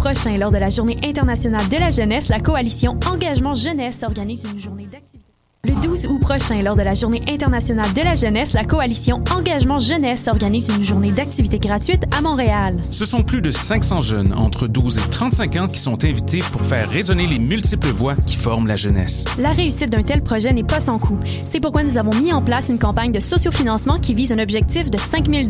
prochain, lors de la Journée internationale de la jeunesse, la coalition Engagement Jeunesse organise une journée d'activité. Le 12 août prochain, lors de la Journée internationale de la jeunesse, la coalition Engagement Jeunesse organise une journée d'activité gratuite à Montréal. Ce sont plus de 500 jeunes entre 12 et 35 ans qui sont invités pour faire résonner les multiples voix qui forment la jeunesse. La réussite d'un tel projet n'est pas sans coût. C'est pourquoi nous avons mis en place une campagne de sociofinancement qui vise un objectif de 5 000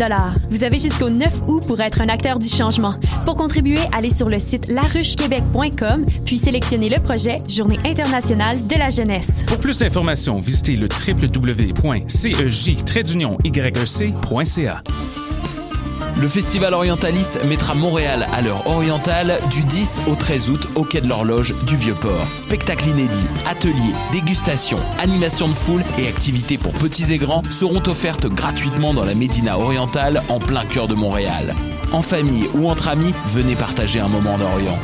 Vous avez jusqu'au 9 août pour être un acteur du changement. Pour contribuer, allez sur le site laruchequebec.com puis sélectionnez le projet Journée internationale de la jeunesse. Pour plus d'informations, visitez le www.cej-yec.ca. Le Festival Orientalis mettra Montréal à l'heure orientale du 10 au 13 août au Quai de l'Horloge du Vieux-Port. Spectacles inédits, ateliers, dégustations, animations de foule et activités pour petits et grands seront offertes gratuitement dans la Médina orientale en plein cœur de Montréal. En famille ou entre amis, venez partager un moment d'Orient.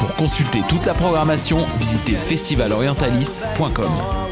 Pour consulter toute la programmation, visitez festivalorientalis.com.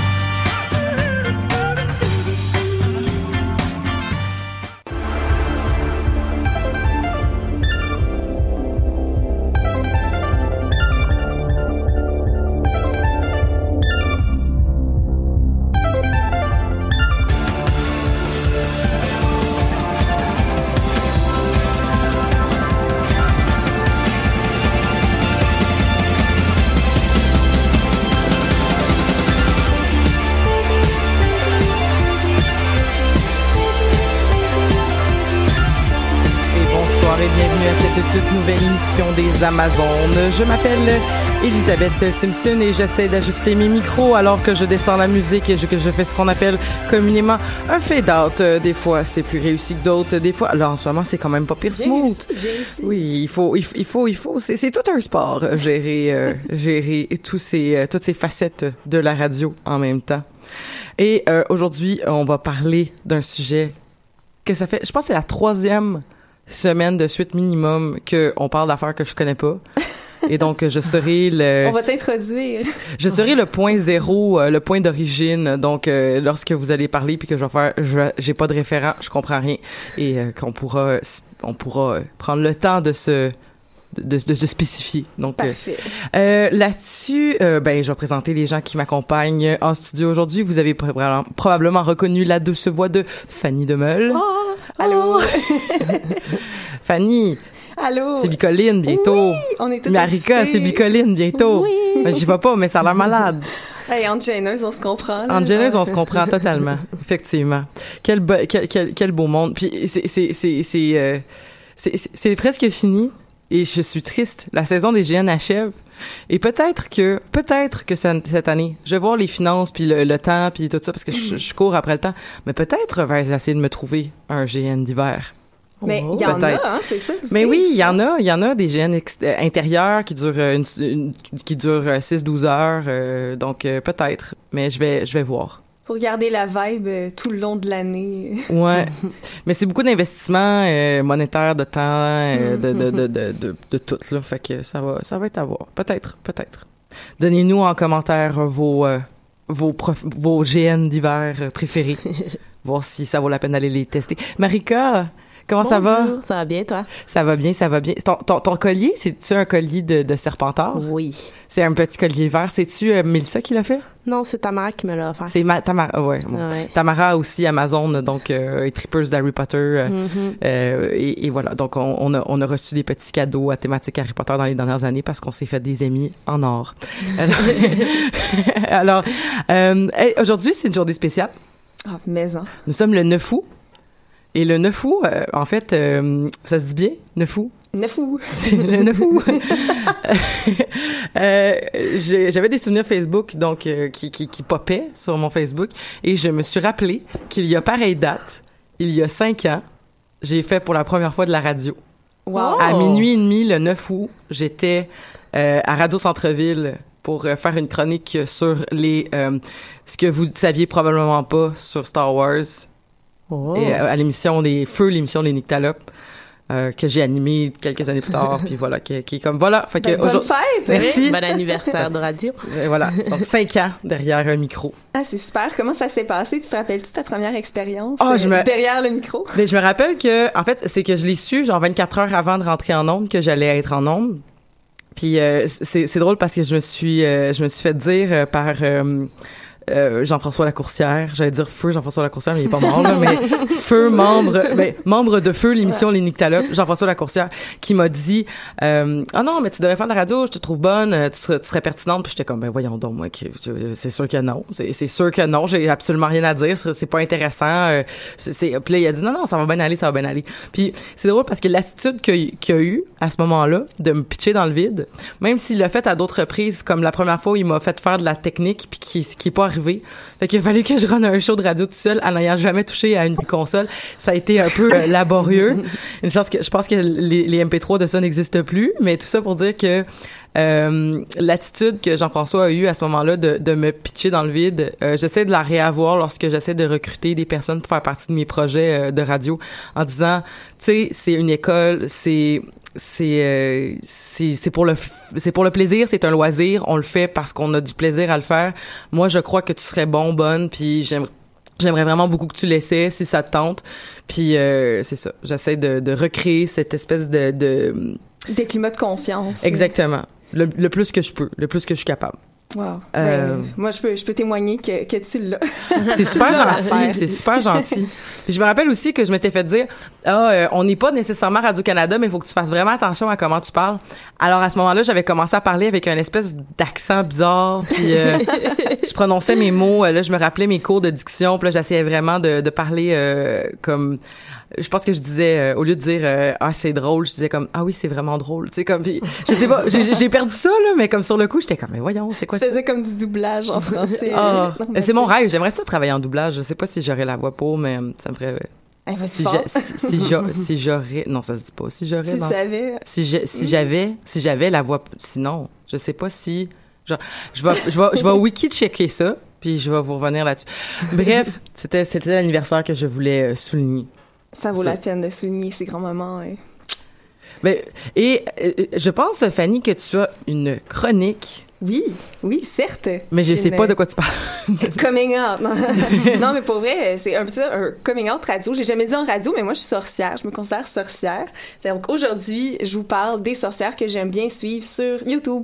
Des Amazones. Je m'appelle Elisabeth Simpson et j'essaie d'ajuster mes micros alors que je descends la musique et que je fais ce qu'on appelle communément un fade-out. Euh, des fois, c'est plus réussi que d'autres. Des fois, là, en ce moment, c'est quand même pas pire smooth. Oui, il faut, il, faut, il faut, c'est tout un sport, euh, gérer, euh, gérer tous ces, toutes ces facettes de la radio en même temps. Et aujourd'hui, on va parler d'un sujet que ça fait, je pense que c'est la troisième semaine de suite minimum que on parle d'affaires que je connais pas. Et donc, je serai le... On va t'introduire. Je serai le point zéro, euh, le point d'origine. Donc, euh, lorsque vous allez parler puis que je vais faire, je, j'ai pas de référent, je comprends rien. Et euh, qu'on pourra, on pourra prendre le temps de se, de, de, de spécifier. Donc, euh, là-dessus, ben, je vais présenter les gens qui m'accompagnent en studio aujourd'hui. Vous avez probablement reconnu la douce voix de Fanny Demeul. Oh! Allô? Fanny. Allô? C'est Bicoline bientôt. Oui, on est Marika, c'est Bicoline bientôt. Oui. Ben, j'y vais pas, mais ça a l'air malade. Hey, en gêneuse, on se comprend. En gêneuse, on se comprend totalement. Effectivement. Quel, quel, quel, quel, beau monde. Puis c'est, c'est, c'est, c'est, euh, c'est presque fini et je suis triste. La saison des GN achève. Et peut-être que, peut-être que cette année, je vais voir les finances puis le, temps puis tout ça parce que je, cours après le temps. Mais peut-être vais essayer de me trouver un GN d'hiver. Mais il y en a, hein, c'est ça. Mais oui, il y en a, il y en a des GN euh, intérieurs qui durent euh, une, qui durent 6-12 euh, heures, donc peut-être. Mais je vais, je vais voir pour garder la vibe euh, tout le long de l'année. ouais. Mais c'est beaucoup d'investissement euh, monétaire, de temps, euh, de, de, de, de, de, tout, là. Fait que ça va, ça va être à voir. Peut-être, peut-être. Donnez-nous en commentaire vos, vos, vos GN d'hiver préférés. voir si ça vaut la peine d'aller les tester. Marika, Comment ça va? Ça va bien, toi? Ça va bien, ça va bien. Ton, ton, ton collier, c'est-tu un collier de, de serpentard? Oui. C'est un petit collier vert. C'est-tu euh, Melissa qui l'a fait? Non, c'est Tamara qui me l'a offert. C'est Tamara, ouais, ouais. Tamara aussi Amazon, donc euh, trippers d'Harry Potter. Euh, mm-hmm. euh, et, et, voilà, donc on, on, a, on a reçu des petits cadeaux à thématique Harry Potter dans les dernières années parce qu'on s'est fait des amis en or. Alors, euh, aujourd'hui, c'est une journée spéciale. Ah, maison. Nous sommes le 9 août. Et le 9 août, euh, en fait, euh, ça se dit bien, 9 août? 9 août. le 9 août. euh, J'avais des souvenirs Facebook donc euh, qui, qui, qui popaient sur mon Facebook et je me suis rappelé qu'il y a pareille date, il y a cinq ans, j'ai fait pour la première fois de la radio. Wow. À minuit et demi, le 9 août, j'étais euh, à Radio Centre-Ville pour euh, faire une chronique sur les euh, ce que vous saviez probablement pas sur Star Wars Oh. et euh, à l'émission des Feux, l'émission des Nyctalopes. Euh, que j'ai animé quelques années plus tard, puis voilà, qui, qui est comme voilà. Fait que ben, bonne fête! Merci. Bon anniversaire de radio. Et voilà, donc cinq ans derrière un micro. Ah, c'est super. Comment ça s'est passé? Tu te rappelles-tu ta première expérience oh, je me... derrière le micro? Mais je me rappelle que, en fait, c'est que je l'ai su genre 24 heures avant de rentrer en onde que j'allais être en onde. Puis euh, c'est drôle parce que je me suis, euh, je me suis fait dire euh, par euh, Jean-François Lacourcière, j'allais dire feu Jean-François Lacourcière, mais il est pas mort là, mais feu membre, ben, membre de feu l'émission Les Nyctalopes, Jean-François Lacourcière, qui m'a dit euh, ah non mais tu devrais faire de la radio, je te trouve bonne, tu serais, tu serais pertinente, puis j'étais comme ben voyons donc moi, c'est sûr que non, c'est sûr que non, j'ai absolument rien à dire, c'est pas intéressant, euh, c'est puis là il a dit non non ça va bien aller, ça va bien aller, puis c'est drôle parce que l'attitude qu'il qu a eu à ce moment-là de me pitcher dans le vide, même s'il l'a fait à d'autres reprises, comme la première fois où il m'a fait faire de la technique puis qui qui est pas arrivé. Fait qu'il a fallu que je rende un show de radio tout seul en n'ayant jamais touché à une console. Ça a été un peu euh, laborieux. Une chance que je pense que les, les MP3 de ça n'existent plus, mais tout ça pour dire que euh, l'attitude que Jean-François a eue à ce moment-là de, de me pitcher dans le vide, euh, j'essaie de la réavoir lorsque j'essaie de recruter des personnes pour faire partie de mes projets euh, de radio en disant, tu sais, c'est une école, c'est c'est euh, c'est pour le c'est pour le plaisir, c'est un loisir, on le fait parce qu'on a du plaisir à le faire. Moi, je crois que tu serais bon, bonne, puis j'aimerais J'aimerais vraiment beaucoup que tu l'essaies si ça te tente. Puis euh, c'est ça, j'essaie de, de, recréer cette espèce de, de... des climats de confiance. Exactement. Le, le, plus que je peux, le plus que je suis capable. Wow. Euh, ben, moi, je peux, je peux témoigner que, que tu l'as. C'est super gentil. C'est super gentil. Puis je me rappelle aussi que je m'étais fait dire, ah, euh, on n'est pas nécessairement Radio-Canada, mais il faut que tu fasses vraiment attention à comment tu parles. Alors, à ce moment-là, j'avais commencé à parler avec un espèce d'accent bizarre. Puis euh, je prononçais mes mots. Là, je me rappelais mes cours de diction. Puis là, j'essayais vraiment de, de parler euh, comme je pense que je disais euh, au lieu de dire euh, ah c'est drôle je disais comme ah oui c'est vraiment drôle tu sais comme je sais pas j'ai perdu ça là mais comme sur le coup j'étais comme mais voyons c'est quoi tu faisais comme du doublage en français. Ah c'est mon rêve j'aimerais ça travailler en doublage je sais pas si j'aurais la voix pour mais ça me ferait si j'aurais si, si j'aurais non ça se dit pas si j'aurais si si si j'avais si j'avais la voix sinon je sais pas si genre, je vais je vais je vais wiki checker ça puis je vais vous revenir là-dessus. Bref c'était c'était l'anniversaire que je voulais souligner ça vaut ça. la peine de souligner ces grands moments. Et... Mais, et euh, je pense, Fanny, que tu as une chronique. Oui, oui, certes. Mais je sais une... pas de quoi tu parles. coming out. Non. non, mais pour vrai, c'est un petit un coming out radio. J'ai jamais dit en radio, mais moi, je suis sorcière. Je me considère sorcière. Donc aujourd'hui, je vous parle des sorcières que j'aime bien suivre sur YouTube.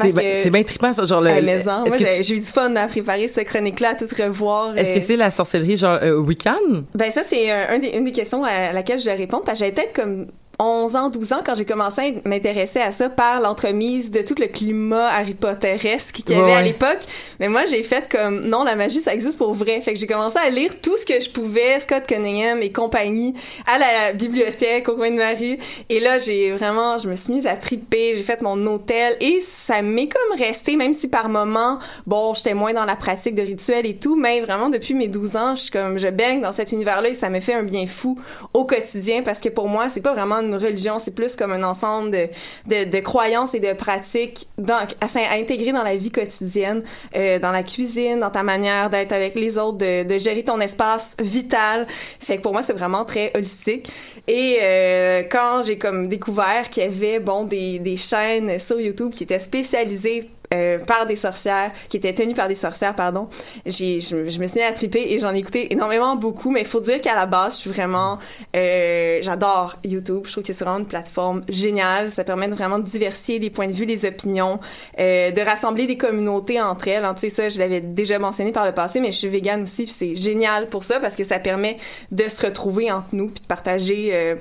C'est bien, trippant, ça, genre le. À maison. Moi, j'ai tu... eu du fun à préparer cette chronique-là, à tout revoir. Est-ce que c'est la sorcellerie, genre, euh, Wiccan? Ben, ça, c'est un, un des, une des questions à laquelle je dois répondre, parce que j'avais peut-être comme 11 ans, 12 ans, quand j'ai commencé à m'intéresser à ça par l'entremise de tout le climat Harry Potteresque qu'il y avait ouais. à l'époque. Mais moi, j'ai fait comme, non, la magie, ça existe pour vrai. Fait que j'ai commencé à lire tout ce que je pouvais, Scott Cunningham et compagnie, à la bibliothèque, au coin de ma rue. Et là, j'ai vraiment, je me suis mise à triper, j'ai fait mon hôtel et ça m'est comme resté, même si par moment, bon, j'étais moins dans la pratique de rituels et tout, mais vraiment, depuis mes 12 ans, je suis comme, je baigne dans cet univers-là et ça me fait un bien fou au quotidien parce que pour moi, c'est pas vraiment une religion, c'est plus comme un ensemble de, de, croyances et de pratiques dans, à, à, intégrer dans la vie quotidienne, euh, dans la cuisine, dans ta manière d'être avec les autres, de, de, gérer ton espace vital. Fait que pour moi, c'est vraiment très holistique. Et euh, quand j'ai comme découvert qu'il y avait bon des, des chaînes sur YouTube qui étaient spécialisées euh, par des sorcières, qui était tenu par des sorcières, pardon. J'ai, je, je me suis mis à triper et j'en ai écouté énormément beaucoup, mais il faut dire qu'à la base, je suis vraiment, euh, j'adore YouTube. Je trouve que c'est vraiment une plateforme géniale. Ça permet de vraiment diversifier les points de vue, les opinions, euh, de rassembler des communautés entre elles. Hein, tu sais ça, je l'avais déjà mentionné par le passé, mais je suis végane aussi, puis c'est génial pour ça parce que ça permet de se retrouver entre nous puis de partager. Euh,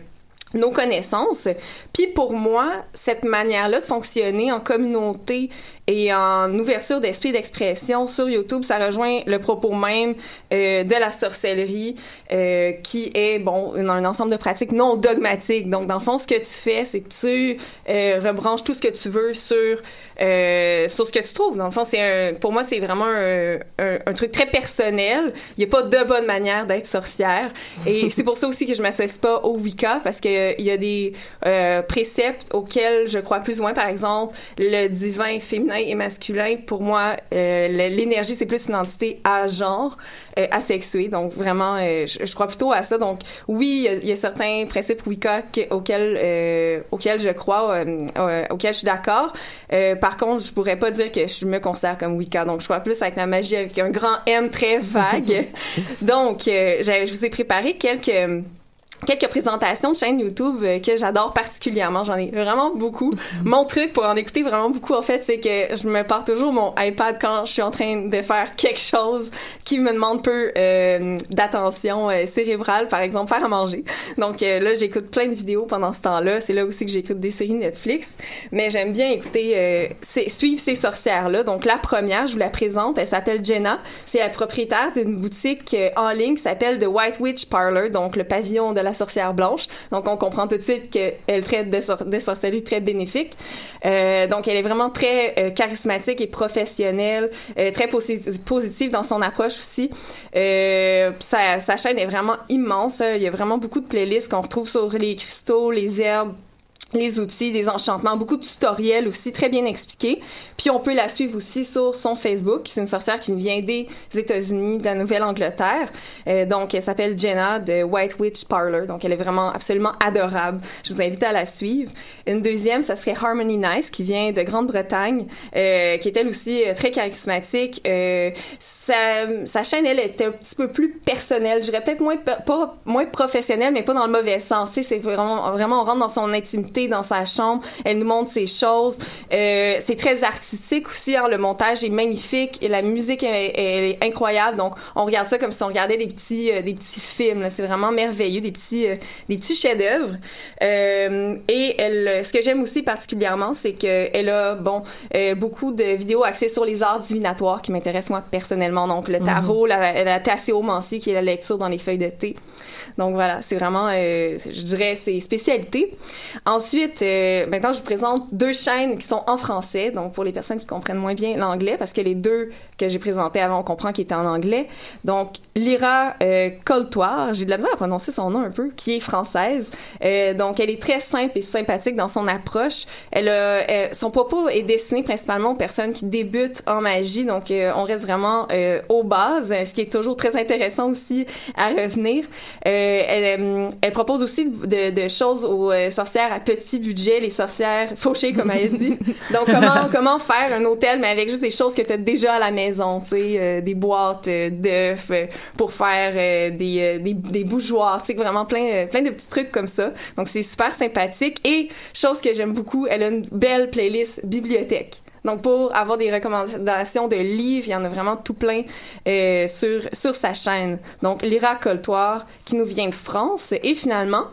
nos connaissances. Puis pour moi, cette manière-là de fonctionner en communauté et en ouverture d'esprit d'expression sur YouTube, ça rejoint le propos même euh, de la sorcellerie, euh, qui est bon un ensemble de pratiques non dogmatiques. Donc dans le fond, ce que tu fais, c'est que tu euh, rebranches tout ce que tu veux sur euh, sur ce que tu trouves. Dans le fond, c'est un, pour moi, c'est vraiment un, un, un, truc très personnel. Il n'y a pas de bonne manière d'être sorcière, et c'est pour ça aussi que je m'associe pas au Wicca parce que il y a des préceptes auxquels je crois plus ou moins. Par exemple, le divin féminin et masculin, pour moi, euh, l'énergie, c'est plus une entité à genre, euh, asexuée. Donc, vraiment, euh, je, je, crois plutôt à ça. Donc, oui, il y a, il y a certains principes Wicca auxquels, euh, auxquels je crois, auxquels je suis d'accord. par contre, je pourrais pas dire que je me considère comme Wicca. Donc, je crois plus avec la magie avec un grand M très vague. donc, je vous ai préparé quelques quelques présentations de chaînes YouTube euh, que j'adore particulièrement. J'en ai vraiment beaucoup. Mon truc pour en écouter vraiment beaucoup, en fait, c'est que je me pars toujours mon iPad quand je suis en train de faire quelque chose qui me demande peu euh, d'attention euh, cérébrale, par exemple faire à manger. Donc euh, là, j'écoute plein de vidéos pendant ce temps-là. C'est là aussi que j'écoute des séries Netflix. Mais j'aime bien écouter, suivre ces sorcières-là. Donc la première, je vous la présente. Elle s'appelle Jenna. C'est la propriétaire d'une boutique en ligne qui s'appelle The White Witch Parlor, donc le pavillon de la sorcière blanche. Donc, on comprend tout de suite qu'elle traite de, sor très bénéfique. Euh, donc, elle est vraiment très euh, charismatique et professionnelle, euh, très posi positive dans son approche aussi. Sa, sa chaîne est vraiment immense. Il y a vraiment beaucoup de playlists qu'on retrouve sur les cristaux, les herbes, les outils, des enchantements, beaucoup de tutoriels aussi très bien expliqués. Puis on peut la suivre aussi sur son Facebook. C'est une sorcière qui vient des États-Unis, de la Nouvelle-Angleterre. Euh, donc elle s'appelle Jenna de White Witch Parlor. Donc elle est vraiment absolument adorable. Je vous invite à la suivre. Une deuxième, ça serait Harmony Nice qui vient de Grande-Bretagne, euh, qui est elle aussi euh, très charismatique. Euh, sa, sa, chaîne elle était un petit peu plus personnelle. Je dirais peut-être moins pas moins professionnelle, mais pas dans le mauvais sens. C'est vraiment vraiment on rentre dans son intimité dans sa chambre. Elle nous montre ses choses. Euh, c'est très artistique aussi. Hein, le montage est magnifique et la musique est, est, incroyable. Donc, on regarde ça comme si on regardait des petits, euh, des petits films. C'est vraiment merveilleux, des petits, euh, des petits chefs-d'œuvre. Et elle, ce que j'aime aussi particulièrement, c'est que elle a bon beaucoup de vidéos axées sur les arts divinatoires qui m'intéressent moi personnellement. Donc, le tarot, mm -hmm. la, la tasséomancie qui est la lecture dans les feuilles de thé. Donc voilà, c'est vraiment, euh, je dirais, ses spécialités. Ensuite, euh, maintenant, je vous présente deux chaînes qui sont en français, donc pour les personnes qui comprennent moins bien l'anglais, parce que les deux que j'ai présentées avant, on comprend qu'ils étaient en anglais. Donc, Lyra euh, Coltoire, j'ai de la misère à prononcer son nom un peu, qui est française. Euh, donc, elle est très simple et sympathique dans son approche. Elle, son propos est destiné principalement aux personnes qui débutent en magie, donc euh, on reste vraiment euh, aux bases, ce qui est toujours très intéressant aussi à revenir. Euh, elle, euh, propose aussi de, choses aux euh, sorcières à petit budget, les sorcières fauchées, comme elle dit. Donc, comment, comment faire un hôtel, mais avec juste des choses que tu as déjà à la maison, tu sais, euh, des boîtes d'œufs pour faire des, des, des bougeoirs, tu sais, vraiment plein, plein de petits trucs comme ça. Donc, c'est super sympathique. Et, chose que j'aime beaucoup, elle a une belle playlist bibliothèque. Donc pour avoir des recommandations de livres, il y en a vraiment tout plein euh, sur sur sa chaîne. Donc Lyra Coltoire qui nous vient de France et finalement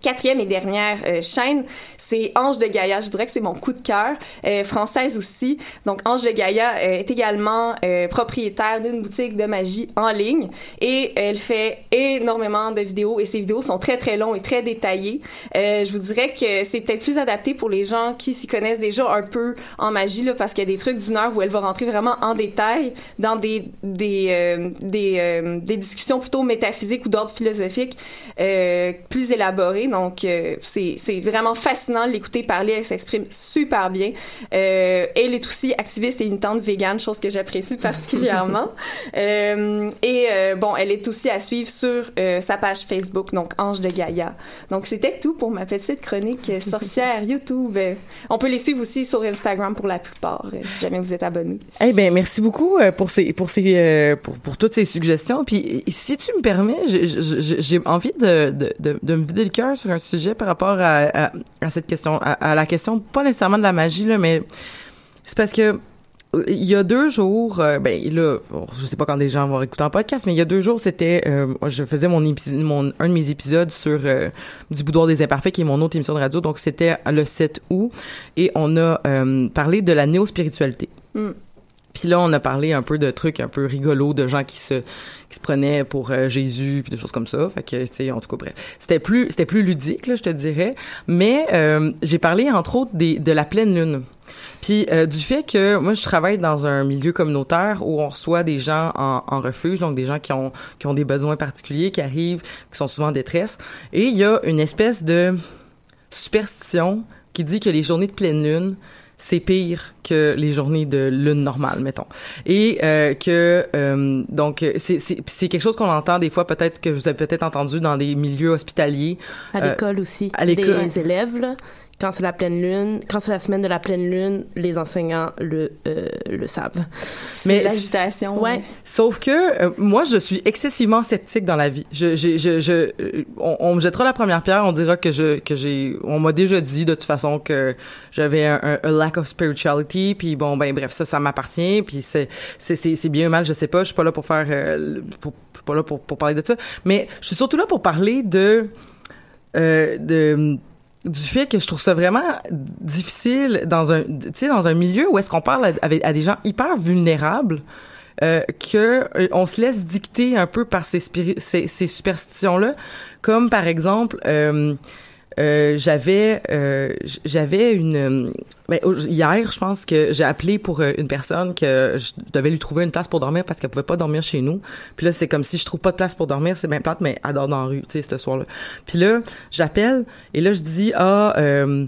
quatrième et dernière euh, chaîne, c'est Ange de Gaïa. Je dirais que c'est mon coup de cœur. Euh, française aussi. Donc, Ange de Gaïa euh, est également euh, propriétaire d'une boutique de magie en ligne et elle fait énormément de vidéos et ses vidéos sont très, très longues et très détaillées. Euh, je vous dirais que c'est peut-être plus adapté pour les gens qui s'y connaissent déjà un peu en magie, là, parce qu'il y a des trucs d'une heure où elle va rentrer vraiment en détail dans des, des, des, des discussions plutôt métaphysiques ou d'ordre philosophique plus élaborées. Donc, euh, c'est vraiment fascinant de l'écouter parler. Elle s'exprime super bien. Euh, elle est aussi activiste et militante végane, chose que j'apprécie particulièrement. Euh, et euh, bon, elle est aussi à suivre sur sa page Facebook, donc Ange de Gaïa. Donc, c'était tout pour ma petite chronique sorcière YouTube. On peut les suivre aussi sur Instagram pour la plupart, si jamais vous êtes abonné. Eh ben merci beaucoup pour ces pour ces pour, pour toutes ces suggestions. Puis si tu me permets, j'ai- envie de, de, de, de me vider le cœur sur un sujet par rapport à, à, cette question, à, la question pas nécessairement de la magie là, mais c'est parce que il y a deux jours, euh, ben là, je sais pas quand des gens vont écouter un podcast, mais il y a deux jours, c'était, euh, je faisais mon, mon un de mes épisodes sur euh, du boudoir des imparfaits, qui est mon autre émission de radio, donc c'était le 7 août, et on a euh, parlé de la néo-spiritualité. Mm. Puis là, on a parlé un peu de trucs un peu rigolos, de gens qui se qui se prenaient pour euh, Jésus, puis des choses comme ça. Fait que, tu sais, en tout cas, bref, c'était plus c'était plus ludique, là, je te dirais. Mais euh, j'ai parlé entre autres de la pleine lune. Puis euh, du fait que moi je travaille dans un milieu communautaire où on reçoit des gens en, en refuge, donc des gens qui ont qui ont des besoins particuliers, qui arrivent, qui sont souvent en détresse, et il y a une espèce de superstition qui dit que les journées de pleine lune c'est pire que les journées de lune normale, mettons. Et euh, que euh, donc c'est quelque chose qu'on entend des fois peut-être que vous avez peut-être entendu dans des milieux hospitaliers. À Euh, l'école aussi. à l'école. Les élèves, là, quand c'est la pleine lune, quand c'est la semaine de la pleine lune, les enseignants le, euh, le savent. Mais L'agitation. Ouais. Sauf que euh, moi, je suis excessivement sceptique dans la vie. Je, je, je, je- euh, on, on me jettera la première pierre, on dira que je, que j'ai, on m'a déjà dit de toute façon que j'avais un, un- un lack of spirituality, puis bon, ben bref, ça, ça m'appartient, puis c'est, c'est, c'est, bien ou mal, je sais pas. Je suis pas là pour faire, euh, pour, je suis pas là pour, pour parler de ça, mais je suis surtout là pour parler de, euh, de du fait que je trouve ça vraiment difficile dans un dans un milieu où est-ce qu'on parle à, à des gens hyper vulnérables euh, que euh, on se laisse dicter un peu par ces, ces, ces superstitions là comme par exemple euh, euh, j'avais euh, j'avais une euh, ben, hier je pense que j'ai appelé pour euh, une personne que je devais lui trouver une place pour dormir parce qu'elle pouvait pas dormir chez nous puis là c'est comme si je trouve pas de place pour dormir c'est bien plate mais elle dort dans la rue tu sais ce soir là puis là j'appelle et là je dis ah euh,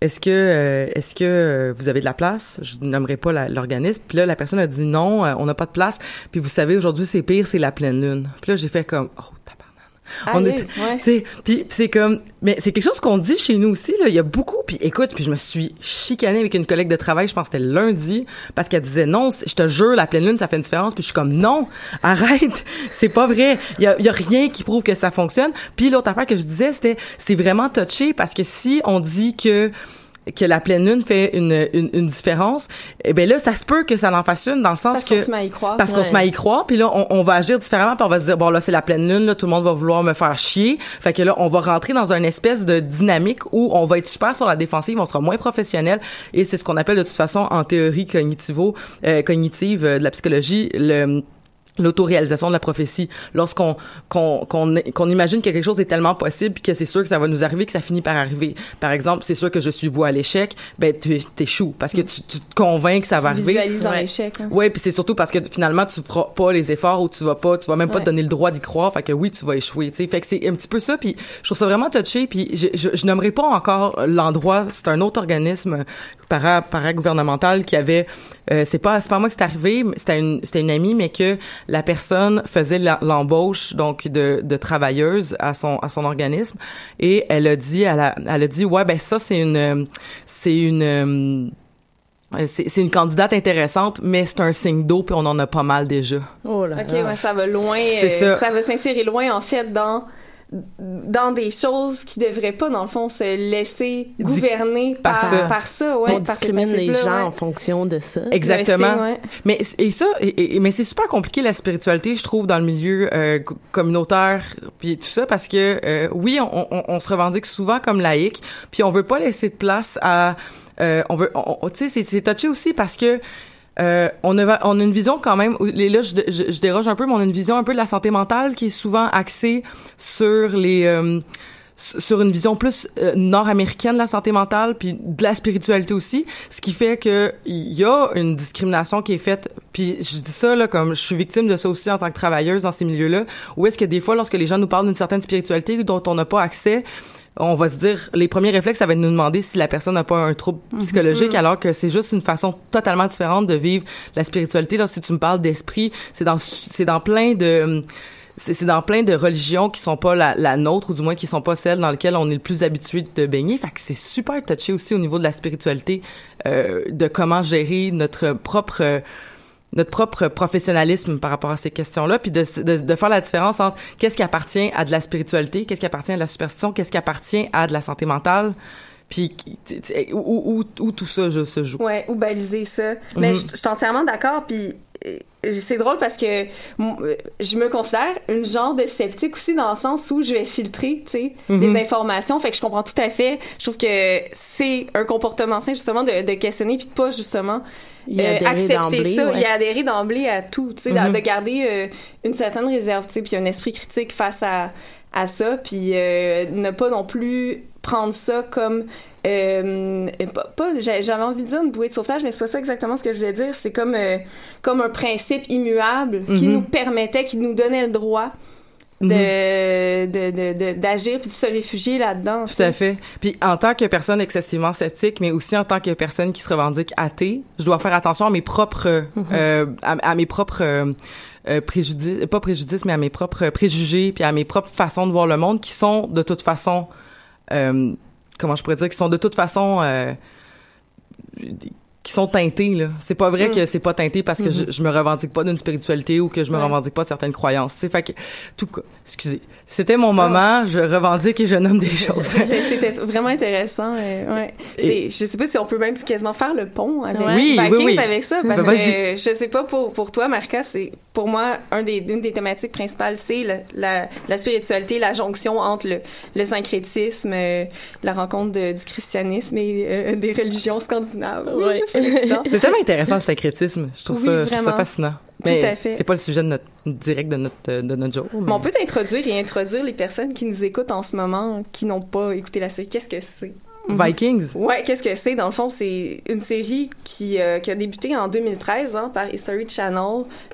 est-ce que est-ce que vous avez de la place Je nommerai pas l'organisme. Puis là la personne a dit non, on n'a pas de place. Puis vous savez aujourd'hui c'est pire, c'est la pleine lune. Puis là j'ai fait comme oh. On est, ouais. puis c'est comme mais c'est quelque chose qu'on dit chez nous aussi là, il y a beaucoup puis écoute, puis je me suis chicanée avec une collègue de travail, je pense que c'était lundi parce qu'elle disait non, je te jure la pleine lune ça fait une différence, puis je suis comme non, arrête, c'est pas vrai. Il y a, y a rien qui prouve que ça fonctionne. Puis l'autre affaire que je disais c'était c'est vraiment touché parce que si on dit que que la pleine lune fait une, une, une différence, eh ben là, ça se peut que ça en fasse une dans le sens Parce que... qu'on se met à y croire. Parce qu'on se met à y croire, puis là, on, on va agir différemment, puis on va se dire, bon, là, c'est la pleine lune, là, tout le monde va vouloir me faire chier. Fait que là, on va rentrer dans une espèce de dynamique où on va être super sur la défensive, on sera moins professionnel, et c'est ce qu'on appelle de toute façon, en théorie cognitivo, euh, cognitive euh, de la psychologie, le l'autoréalisation de la prophétie lorsqu'on qu'on qu'on qu'on imagine que quelque chose est tellement possible puis que c'est sûr que ça va nous arriver que ça finit par arriver par exemple c'est sûr que je suis voué à l'échec ben tu t'échoues parce que tu, tu te convaincs que ça va Tu arriver visualises dans Ouais. l'échec. hein. Ouais, puis c'est surtout parce que finalement tu feras pas les efforts ou tu vas pas, tu vas même pas Ouais. te donner le droit d'y croire, fait que oui, tu vas échouer, tu sais. Fait que c'est un petit peu ça puis je trouve ça vraiment touché puis je, je, je nommerai pas encore l'endroit, c'est un autre organisme para paragouvernemental qui avait euh, c'est pas c'est pas moi que c'est arrivé, mais c'était une c'était une amie mais que la personne faisait l'embauche donc de de travailleuses à son à son organisme et elle a dit elle a, elle a dit ouais ben ça c'est une c'est une euh, c'est c'est une candidate intéressante, mais c'est un signe d'eau, puis on en a pas mal déjà. Oh là Ok, là. ouais, ça va loin. Euh, ça. va s'insérer loin, en fait, dans dans des choses qui devraient pas, dans le fond, se laisser gouverner par par, ça. par ça, ouais, on par discrimine les gens ouais. en fonction de ça. Exactement. Ouais. Mais et ça, et, et- mais c'est super compliqué la spiritualité, je trouve, dans le milieu euh, co- communautaire, puis tout ça, parce que euh, oui, on, on, on se revendique souvent comme laïque, puis on veut pas laisser de place à, euh, on veut, tu sais, c'est c'est touché aussi parce que euh, on, a, on a une vision quand même, et là je, je, je déroge un peu, mais on a une vision un peu de la santé mentale qui est souvent axée sur les... euh, sur une vision plus euh, nord-américaine de la santé mentale puis de la spiritualité aussi. Ce qui fait que il y a une discrimination qui est faite puis je dis ça là comme je suis victime de ça aussi en tant que travailleuse dans ces milieux-là où est-ce que des fois lorsque les gens nous parlent d'une certaine spiritualité dont on n'a pas accès on va se dire les premiers réflexes ça va être de nous demander si la personne n'a pas un trouble Mhm. psychologique alors que c'est juste une façon totalement différente de vivre la spiritualité. Là si tu me parles d'esprit c'est dans c'est dans plein de c'est c'est dans plein de religions qui sont pas la, la nôtre ou du moins qui sont pas celles dans lesquelles on est le plus habitué de baigner. Fait que c'est super touché aussi au niveau de la spiritualité euh, de comment gérer notre propre euh, notre propre professionnalisme par rapport à ces questions-là, puis de, de, de faire la différence entre qu'est-ce qui appartient à de la spiritualité, qu'est-ce qui appartient à de la superstition, qu'est-ce qui appartient à de la santé mentale, puis où, où, où tout ça je, se joue. Ouais, ou baliser ça. Mais Mhm. je je suis entièrement d'accord, puis c'est drôle parce que euh, je me considère une genre de sceptique aussi dans le sens où je vais filtrer, tu sais, Mhm. les informations. Fait que je comprends tout à fait. Je trouve que c'est un comportement sain justement de, de questionner puis de pas justement Y euh, accepter ça, ouais. y adhérer d'emblée à tout, tu sais, Mhm. de garder euh, une certaine réserve, tu sais, puis un esprit critique face à à ça, puis euh, ne pas non plus prendre ça comme euh, pas, pas- j'a- j'avais envie de dire une bouée de sauvetage, mais c'est pas ça exactement ce que je voulais dire. C'est comme euh, comme un principe immuable qui Mhm. nous permettait, qui nous donnait le droit de de- de- de- d'agir puis de se réfugier là-dedans. Tout à fait. Puis en tant que personne excessivement sceptique, mais aussi en tant que personne qui se revendique athée, je dois faire attention à mes propres, euh, à, à mes propres euh, préjudices, pas préjudices, mais à mes propres préjugés, puis à mes propres façons de voir le monde, qui sont de toute façon, euh, comment je pourrais dire, qui sont de toute façon euh, qui sont teintés là. C'est pas vrai que c'est pas teinté parce que je, je me revendique pas d'une spiritualité ou que je me Ouais. revendique pas de certaines croyances. Tu sais, fait que tout cas, excusez, c'était mon moment. Je revendique et je nomme des choses. Fait- C'était vraiment intéressant. euh, ouais. Et- C'est- Je sais pas si on peut même quasiment faire le pont avec Ouais. Oui, Vikings oui, oui. avec ça, parce Ben, que je sais pas pour pour toi, Marca, c'est pour moi un des une des thématiques principales, c'est la, la la spiritualité, la jonction entre le le syncrétisme, euh, la rencontre de- du christianisme et euh, des religions scandinaves. Oui, C'est tellement intéressant le syncrétisme. Je trouve Oui, ça, je trouve ça vraiment. fascinant. Tout Mais à fait. c'est pas le sujet de notre direct de notre de notre jour. Mais on peut t'introduire et introduire les personnes qui nous écoutent en ce moment, qui n'ont pas écouté la série. Qu'est-ce que c'est? Vikings. Ouais, qu'est-ce que c'est? Dans le fond, c'est une série qui, euh, qui a débuté en 2013 hein, par History Channel,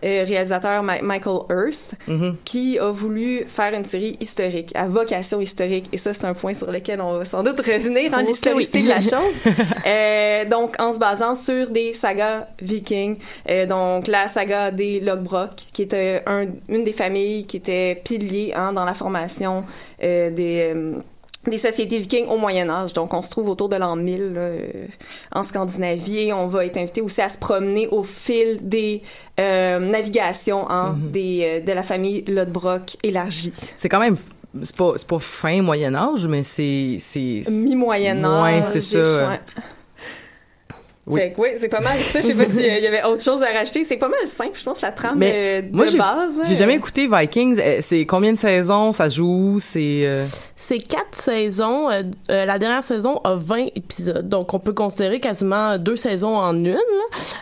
euh, réalisateur Ma- Michael Hurst, Mhm. qui a voulu faire une série historique, à vocation historique. Et ça, c'est un point sur lequel on va sans doute revenir, hein, Ok, l'historicité de la chose. Euh, donc, en se basant sur des sagas vikings. Donc, la saga des Logbrock, qui était un, une des familles qui était pilier hein, dans la formation des... euh, des sociétés vikings au Moyen Âge. Donc, on se trouve autour de l'an 1000 là, euh, en Scandinavie et on va être invité aussi à se promener au fil des euh, navigations hein, des, euh, de la famille Lodbrok élargie. C'est quand même c'est pas c'est pas fin Moyen Âge, mais c'est c'est Mi-Moyen Âge. Ouais, c'est ça. ouais. Oui. Fait que oui, c'est pas mal ça. Je sais pas s'il y avait autre chose à rajouter. C'est pas mal simple, je pense, la trame Mais euh, de moi base. j'ai jamais écouté Vikings. Euh, C'est combien de saisons? Ça joue? C'est euh, C'est quatre saisons. euh, euh, la dernière saison a 20 épisodes. Donc, on peut considérer quasiment deux saisons en une.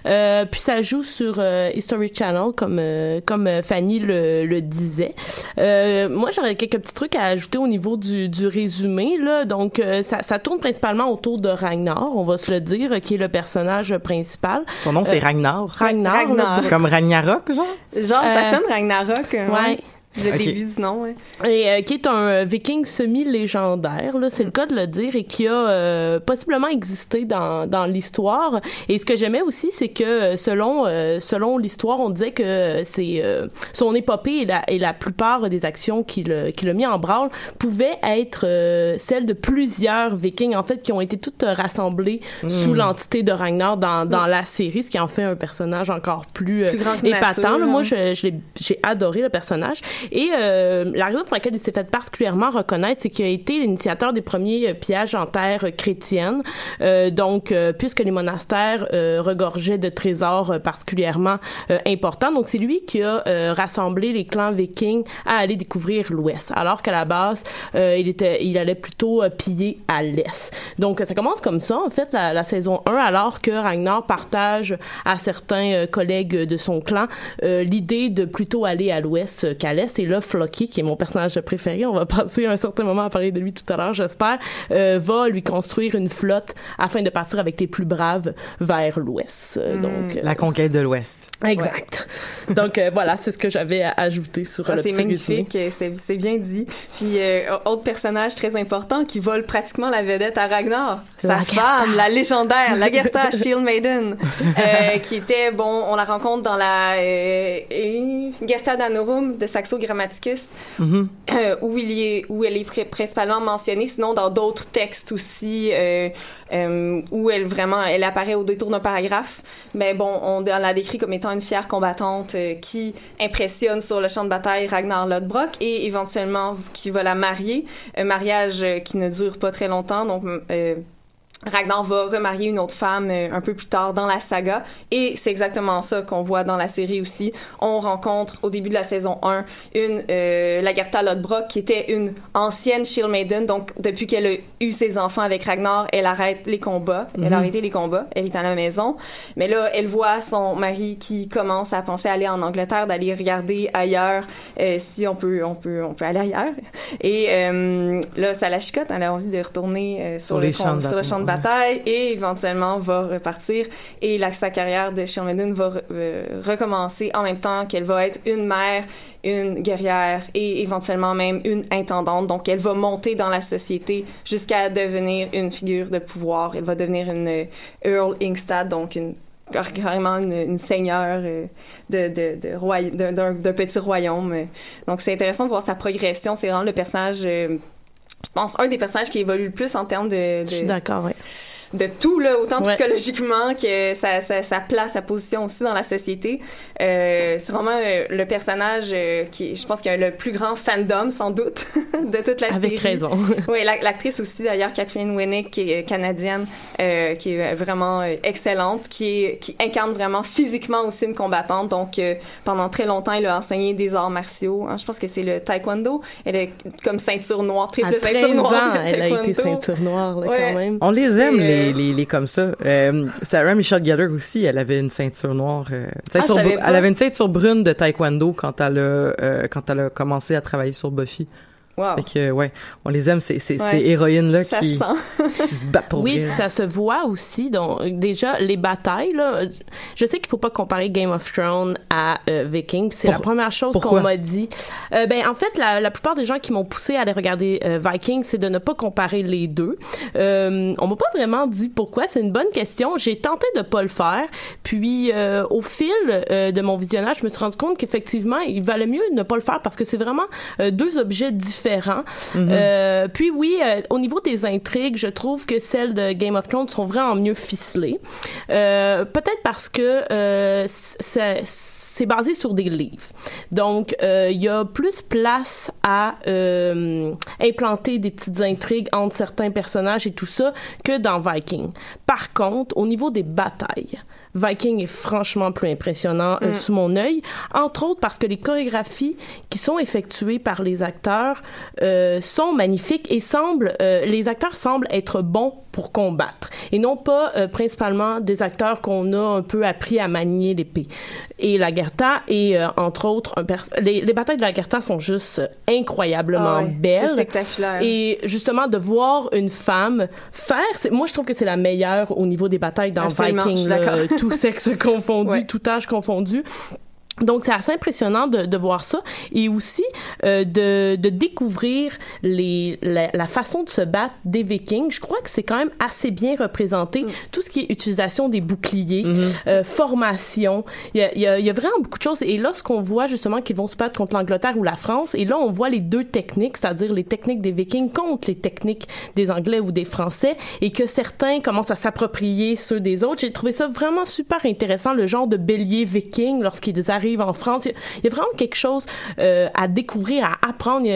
Euh, puis, ça joue sur euh, History Channel, comme, euh, comme Fanny le, le disait. Euh, moi, j'aurais quelques petits trucs à ajouter au niveau du, du résumé. Là. Donc, euh, ça, ça tourne principalement autour de Ragnar, on va se le dire, qui est le personnage principal. son nom c'est Ragnar. Ragnar. Ragnar. Comme Ragnarok genre? Genre, ça Euh, sonne Ragnarok. euh, Ouais. Le Ok. début du nom, ouais. et euh, qui est un euh, viking semi-légendaire, là, c'est le cas de le dire, et qui a euh, possiblement existé dans, dans l'histoire. Et ce que j'aimais aussi, c'est que euh, selon euh, selon l'histoire, on disait que c'est euh, son épopée et la, et la plupart des actions qu'il a- qu'il a mis en branle pouvaient être euh, celles de plusieurs vikings, en fait, qui ont été toutes rassemblées sous l'entité de Ragnar dans, dans la série, ce qui en fait un personnage encore plus, euh, Plus épatant. nature, là. Moi, hein. je, je l'ai- j'ai adoré le personnage. Et euh, la raison pour laquelle il s'est fait particulièrement reconnaître, c'est qu'il a été l'initiateur des premiers euh, pillages en terre euh, chrétienne. Euh, donc, puisque les monastères regorgeaient de trésors particulièrement importants, donc c'est lui qui a rassemblé les clans vikings à aller découvrir l'Ouest, alors qu'à la base, il était, il allait plutôt piller à l'Est. Donc, ça commence comme ça, en fait, la, la saison 1, alors que Ragnar partage à certains collègues de son clan l'idée de plutôt aller à l'Ouest qu'à l'Est Là Flocky, qui est mon personnage préféré, on va passer un certain moment à parler de lui tout à l'heure, j'espère, euh, va lui construire une flotte afin de partir avec les plus braves vers l'Ouest. Hmm. Donc la conquête de l'Ouest. Exact. Donc voilà, c'est ce que j'avais à ajouter sur ah, le C'est magnifique, c'est bien dit. Puis autre personnage très important qui vole pratiquement la vedette à Ragnar, sa femme, la légendaire, la Lagertha Shield Maiden, euh, qui était bon, on la rencontre dans la euh, Gesta Danorum de Saxo Grammaticus, Mhm. euh, où il est, où elle est pr- principalement mentionnée, sinon dans d'autres textes aussi. Euh, euh, où elle vraiment elle apparaît au détour d'un paragraphe mais bon on la décrit comme étant une fière combattante qui impressionne sur le champ de bataille Ragnar Lodbrok et éventuellement qui va la marier un mariage qui ne dure pas très longtemps donc Ragnar va remarier une autre femme euh, un peu plus tard dans la saga et c'est exactement ça qu'on voit dans la série aussi. On rencontre au début de la saison 1 une euh, Lagertha Lodbrok qui était une ancienne Shield Maiden donc depuis qu'elle a eu ses enfants avec Ragnar, elle arrête les combats, elle a Mhm. arrêté les combats, elle est à la maison, mais là elle voit son mari qui commence à penser à aller en Angleterre, d'aller regarder ailleurs euh, si on peut on peut on peut aller ailleurs et euh, là ça la chicote, elle a envie de retourner euh, sur, Sur le les con- champs de sur le bataille. champ de et éventuellement va repartir et la, sa carrière de Sherman va euh, recommencer en même temps qu'elle va être une mère, une guerrière et éventuellement même une intendante. Donc elle va monter dans la société jusqu'à devenir une figure de pouvoir. Elle va devenir une euh, Earl Ingstad, donc carrément une, seigneur euh, de, de, de d'un, petit royaume. Donc c'est intéressant de voir sa progression. C'est vraiment le personnage, je pense, un des personnages qui évolue le plus en termes de, Je suis d'accord, oui. De tout là autant Ouais. psychologiquement que sa, sa, sa place sa position aussi dans la société euh, c'est vraiment euh, le personnage euh, qui je pense qu'il a le plus grand fandom sans doute de toute la série Avec raison. oui la- l'actrice aussi d'ailleurs Catherine Winnick qui est canadienne euh, qui est vraiment euh, excellente qui est qui incarne vraiment physiquement aussi une combattante donc euh, pendant très longtemps elle a enseigné des arts martiaux hein. je pense que c'est le taekwondo elle est comme ceinture noire triple À 13 ceinture noire ans, elle a été ceinture noire, là, Ouais. quand même. On les aime, euh, les, les, les comme ça. Euh, Sarah Michelle Gellar aussi, elle avait une ceinture noire. euh, ceinture Ah, elle avait une ceinture brune de taekwondo quand elle a, euh, quand elle a commencé à travailler sur Buffy. Wow. Fait que, ouais, on les aime, ces, ces, Ouais. ces héroïnes-là ça qui, sent qui se battent pour Oui, ça se voit aussi. Donc, déjà, les batailles, là, je sais qu'il faut pas comparer Game of Thrones à euh, Viking. C'est la première chose qu'on m'a dit. Euh, ben, en fait, la, la plupart des gens qui m'ont poussé à aller regarder euh, Viking, c'est de ne pas comparer les deux. Euh, on m'a pas vraiment dit pourquoi. C'est une bonne question. J'ai tenté de pas le faire. Puis, euh, au fil euh, de mon visionnage, je me suis rendu compte qu'effectivement, il valait mieux ne pas le faire parce que c'est vraiment euh, deux objets différents. Euh, puis oui, euh, au niveau des intrigues, je trouve que celles de Game of Thrones sont vraiment mieux ficelées. Euh, Peut-être parce que c'est basé sur des livres. Donc, il y a plus place à implanter des petites intrigues entre certains personnages et tout ça que dans Viking. Par contre, au niveau des batailles, Viking est franchement plus impressionnant euh, sous mon œil, entre autres parce que les chorégraphies qui sont effectuées par les acteurs euh, sont magnifiques et semblent, euh, les acteurs semblent être bons pour combattre et non pas euh, principalement des acteurs qu'on a un peu appris à manier l'épée. Et la Gerta et euh, entre autres un pers- les, les batailles de la Gerta sont juste incroyablement Ah ouais, belles. c'est spectaculaire. Et justement de voir une femme faire, moi je trouve que c'est la meilleure au niveau des batailles dans Absolument, Viking, là. tout sexe confondu, Ouais. tout âge confondu. Donc c'est assez impressionnant de, de voir ça et aussi euh, de, de découvrir les, la, la façon de se battre des Vikings. Je crois que c'est quand même assez bien représenté. Mm. Tout ce qui est utilisation des boucliers, Mm-hmm. euh, formation, il y a, il y, a, il y a vraiment beaucoup de choses. Et là, ce qu'on voit justement qu'ils vont se battre contre l'Angleterre ou la France, et là on voit les deux techniques, c'est-à-dire les techniques des Vikings contre les techniques des Anglais ou des Français, et que certains commencent à s'approprier ceux des autres. J'ai trouvé ça vraiment super intéressant, le genre de bélier viking lorsqu'ils arrivent en France. Il y a, vraiment quelque chose euh, à découvrir, à apprendre.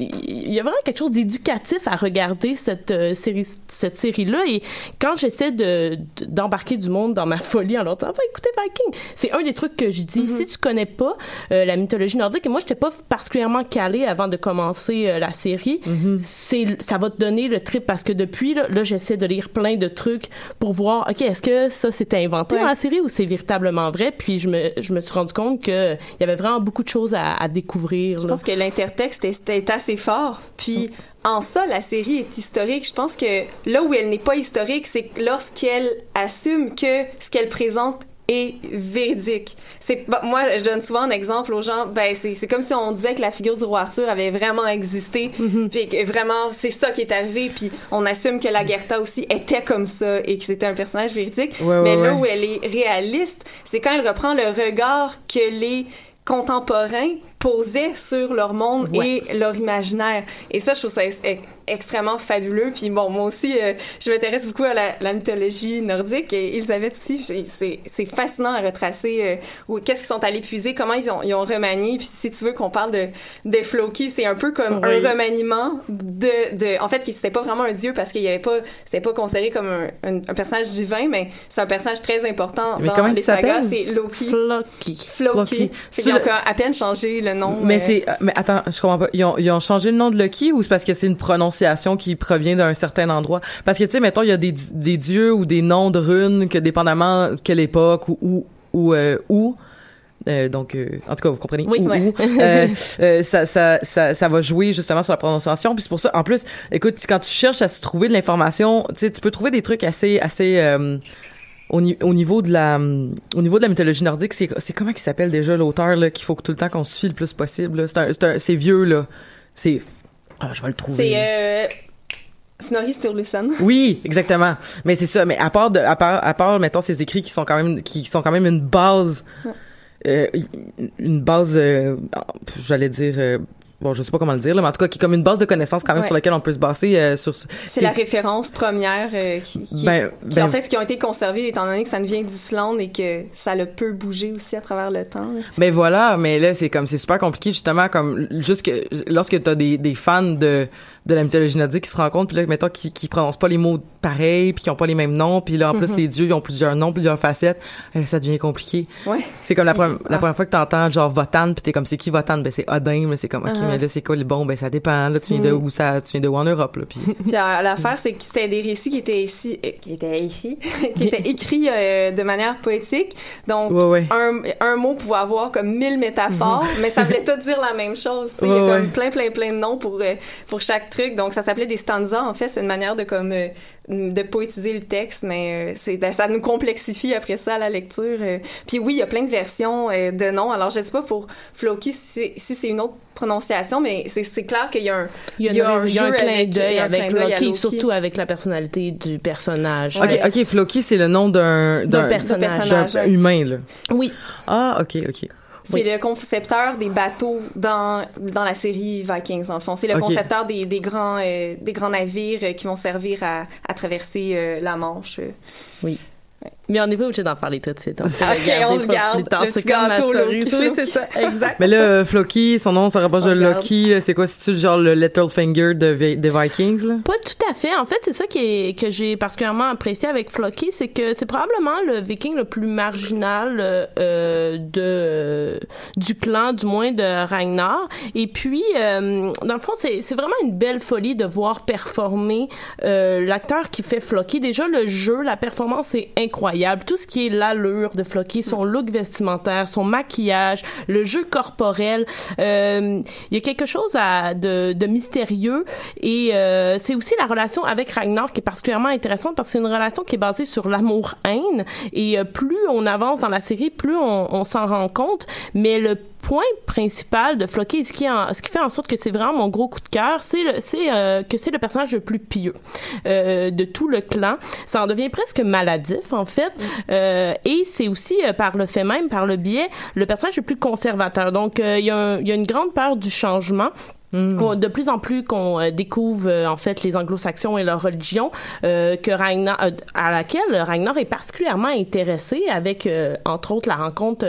Il y a vraiment quelque chose d'éducatif à regarder cette euh, série cette série là et quand j'essaie de d'embarquer du monde dans ma folie en leur disant enfin écoutez Viking c'est un des trucs que je dis. Mm-hmm. si tu connais pas euh, la mythologie nordique et moi j'étais pas particulièrement calée avant de commencer euh, la série mm-hmm. c'est ça va te donner le trip parce que depuis là, là j'essaie de lire plein de trucs pour voir ok est-ce que ça c'était inventé dans la série ou c'est véritablement vrai? Puis je me je me suis rendu compte que il y avait vraiment beaucoup de choses à, à découvrir je pense que l'intertexte est, assez fort puis en ça, la série est historique. Je pense que là où elle n'est pas historique, c'est lorsqu'elle assume que ce qu'elle présente est véridique. C'est moi je donne souvent un exemple aux gens ben c'est comme si on disait que la figure du roi Arthur avait vraiment existé mm-hmm. puis que vraiment c'est ça qui est arrivé puis on assume que la Gerta aussi était comme ça et que c'était un personnage véridique. mais là où elle est réaliste, c'est quand elle reprend le regard que les contemporains posaient sur leur monde et leur imaginaire. Et ça, je trouve ça extrêmement fabuleux. Puis bon, moi aussi, euh, je m'intéresse beaucoup à la, mythologie nordique. Et Elisabeth aussi, c'est fascinant à retracer euh, qu'est-ce qu'ils sont allés puiser, comment ils ont, ils ont remanié. Puis si tu veux qu'on parle de, de Floki, c'est un peu comme un remaniement de, de... En fait, c'était pas vraiment un dieu parce qu'il y avait pas... C'était pas considéré comme un, un, personnage divin, mais c'est un personnage très important mais dans les sagas. C'est Loki. Floki. Floki. Ils ont à peine changé le nom. Mais, c'est... Mais attends, je comprends pas. Ils ont, ils ont changé le nom de Loki ou c'est parce que c'est une prononciation qui provient d'un certain endroit? Parce que, tu sais, mettons, il y a des, des dieux ou des noms de runes que dépendamment quelle époque ou ou ou, euh, euh, donc, euh, en tout cas, vous comprenez oui, euh, ça, ça, ça, ça va jouer justement sur la prononciation. Puis c'est pour ça, en plus, écoute, quand tu cherches à se trouver de l'information, tu sais, tu peux trouver des trucs assez, assez au, au, niveau de la, au niveau de la mythologie nordique. C'est, c'est comment qui s'appelle déjà l'auteur là qu'il faut que tout le temps qu'on fie le plus possible. C'est, c'est vieux là. C'est ah, je vais le trouver. C'est euh, Snorri Sturluson. Oui, exactement. Mais c'est ça. Mais à part, de, à part, à part, mettons, ces écrits qui sont quand même, qui sont quand même une base, euh, une base, euh, j'allais dire, euh, bon, je sais pas comment le dire, là, mais en tout cas, qui est comme une base de connaissances quand même sur laquelle on peut se baser euh, sur. C'est la référence première euh, qui, qui, ben, qui en ben fait, qui ont été conservées étant donné que ça ne vient d'Islande et que ça le peut bouger aussi à travers le temps. Mais ben voilà, mais là, c'est comme c'est super compliqué justement, comme juste que lorsque t'as des des fans de de la mythologie nordique qui se rencontrent puis là mettons qui qui prononcent pas les mots pareils puis qui ont pas les mêmes noms puis là en plus mhm. les dieux ils ont plusieurs noms plusieurs facettes euh, ça devient compliqué ouais c'est comme la, première la première fois que t'entends genre Votan puis t'es comme c'est qui Votan? Ben c'est Odin mais c'est comme ok uh-huh. mais là c'est quoi le bon? Ben ça dépend là tu viens de mhm. où ça tu viens de où en Europe là puis puis l'affaire c'est que c'était des récits qui étaient ici euh, qui étaient ici qui étaient écrits euh, de manière poétique donc un un mot pouvait avoir comme mille métaphores mhm. mais ça voulait tout dire la même chose tu sais il y a comme plein plein plein de noms pour pour chaque truc. Donc, ça s'appelait des stanzas. En fait, c'est une manière de comme euh, de poétiser le texte, mais euh, c'est ben, ça nous complexifie après ça la lecture. Euh. Puis oui, il y a plein de versions de noms. Alors, je sais pas pour Floki si, c'est une autre prononciation, mais c'est clair qu'il y a un il y a, un, jeu clin d'œil avec, Loki, surtout avec la personnalité du personnage. Ok, ok, Floki, c'est le nom d'un d'un personnage, humain là. Oui. Ah, ok, ok. C'est le concepteur des bateaux dans, dans la série Vikings, en fond. C'est le concepteur des, des grands, euh, des grands navires euh, qui vont servir à, à traverser euh, la Manche. Oui. Mais on n'est pas obligé d'en parler tout de suite. On ok, on le garde. C'est comme gâteau, Oui, c'est ça, exact. Mais là, Floki, son nom, ça rapproche de Loki. C'est quoi, c'est-tu genre le Littlefinger de, des Vikings, là? Pas tout à fait. En fait, c'est ça qui est, que j'ai particulièrement apprécié avec Floki, c'est que c'est probablement le viking le plus marginal euh, de du clan, du moins de Ragnar. Et puis, euh, dans le fond, c'est, c'est vraiment une belle folie de voir performer euh, l'acteur qui fait Floki. Déjà, le jeu, la performance est incroyable tout ce qui est l'allure de Floki, son look vestimentaire, son maquillage, le jeu corporel. Euh, il y a quelque chose de mystérieux et euh, c'est aussi la relation avec Ragnar qui est particulièrement intéressante parce que c'est une relation qui est basée sur l'amour-haine et euh, plus on avance dans la série, plus on, on s'en rend compte. Mais le point principal de Floki, ce qui, ce qui fait en sorte que c'est vraiment mon gros coup de cœur, c'est euh, que c'est le personnage le plus pieux euh, de tout le clan. Ça en devient presque maladif en fait, euh, et c'est aussi euh, par le fait même, par le biais, le personnage le plus conservateur. Donc il y, y a une grande peur du changement Mm. De plus en plus qu'on euh, découvre euh, en fait les anglo-saxons et leur religion, euh, que Ragnar, à laquelle Ragnar est particulièrement intéressé, avec entre autres la rencontre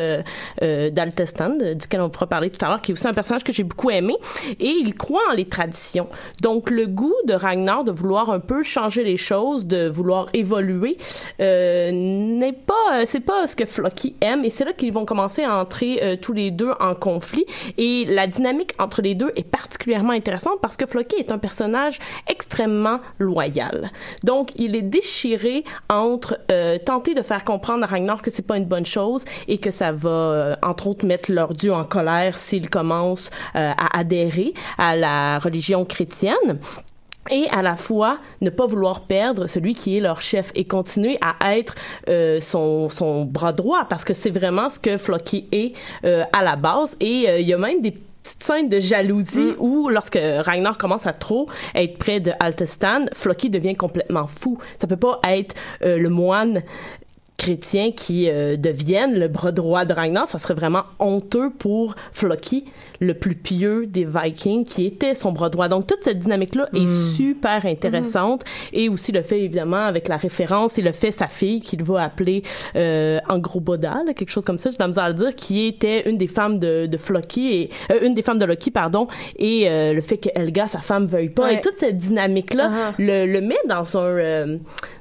d'Altestan, duquel on pourra parler tout à l'heure, qui est aussi un personnage que j'ai beaucoup aimé, et il croit en les traditions. Donc le goût de Ragnar de vouloir un peu changer les choses, de vouloir évoluer, n'est pas, c'est pas ce que Floki aime, et c'est là qu'ils vont commencer à entrer tous les deux en conflit, et la dynamique entre les deux est particulièrement particulièrement intéressante parce que Floki est un personnage extrêmement loyal. Donc, il est déchiré entre euh, tenter de faire comprendre à Ragnar que c'est pas une bonne chose et que ça va, euh, entre autres, mettre leur dieu en colère s'il commence euh, à adhérer à la religion chrétienne et à la fois ne pas vouloir perdre celui qui est leur chef et continuer à être son, bras droit parce que c'est vraiment ce que Floki est à la base et il y a même des petite scène de jalousie mm. où lorsque Ragnar commence à trop être près de Altestan, Floki devient complètement fou. Ça peut pas être euh, le moine chrétien qui euh, devienne le bras droit de Ragnar, ça serait vraiment honteux pour Floki le plus pieux des Vikings, qui était son bras droit. Donc, toute cette dynamique-là est hmm. super intéressante. Et aussi le fait, évidemment, avec la référence et le fait sa fille, qu'il va appeler euh, Angroboda, quelque chose comme ça, je dois à le dire, qui était une des femmes de, de Floki, et, euh, une des femmes de Loki, pardon, et euh, le fait que Helga, sa femme, veuille pas. Et toute cette dynamique-là uh-huh. le, le, met dans un, euh,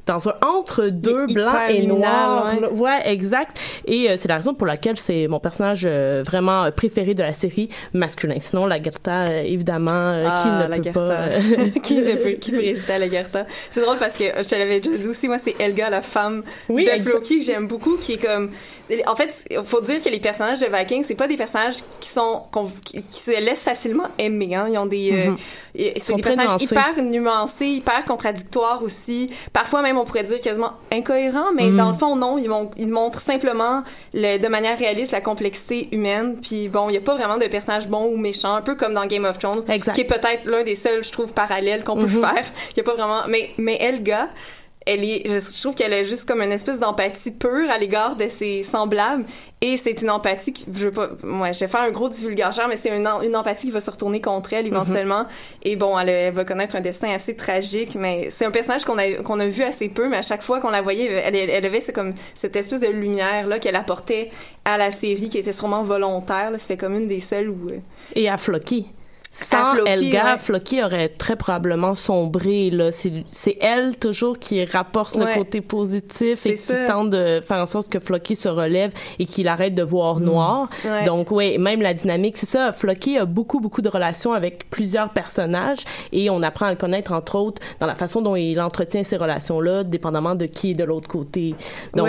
dans un entre-deux blanc et noir. Ouais. exact. Et c'est la raison pour laquelle c'est mon personnage vraiment préféré de la série masculin. Sinon, la Gerta, euh, évidemment, euh, qui ah, ne peut pas... qui ne peut, qui peut résister à la Gerta. C'est drôle parce que je te l'avais déjà dit aussi, moi, c'est Elga, la femme de Floki, que j'aime beaucoup, qui est comme en fait, il faut dire que les personnages de Vikings, c'est pas des personnages qui sont qui, se laissent facilement aimer. Hein. Ils ont des, euh, mm-hmm. c'est des personnages hyper nuancés, hyper contradictoires aussi. Parfois même, on pourrait dire quasiment incohérents, mais mm-hmm. dans le fond, non. Ils, ils montrent simplement le, de manière réaliste la complexité humaine. Puis bon, il y a pas vraiment de personnages bons ou méchants, un peu comme dans Game of Thrones, qui est peut-être l'un des seuls, je trouve, parallèles qu'on peut mm-hmm. faire. Il y a pas vraiment, mais mais Elga elle est, je trouve qu'elle a juste comme une espèce d'empathie pure à l'égard de ses semblables. Et c'est une empathie qui, je veux pas, moi, je vais faire un gros divulgateur, mais c'est une, une empathie qui va se retourner contre elle éventuellement. Mm-hmm. Et bon, elle, va connaître un destin assez tragique, mais c'est un personnage qu'on a, qu'on a vu assez peu, mais à chaque fois qu'on la voyait, elle, elle avait c'est comme cette espèce de lumière, là, qu'elle apportait à la série, qui était sûrement volontaire, C'était comme une des seules où... Euh, Et à Floki. Sans Elga, Floki aurait très probablement sombré. Là. C'est, elle toujours qui rapporte le côté positif et qui tente de faire en sorte que Floki se relève et qu'il arrête de voir mm. noir. Donc oui, même la dynamique, c'est ça. Floki a beaucoup, beaucoup de relations avec plusieurs personnages et on apprend à le connaître, entre autres, dans la façon dont il entretient ces relations-là, dépendamment de qui est de l'autre côté. Donc,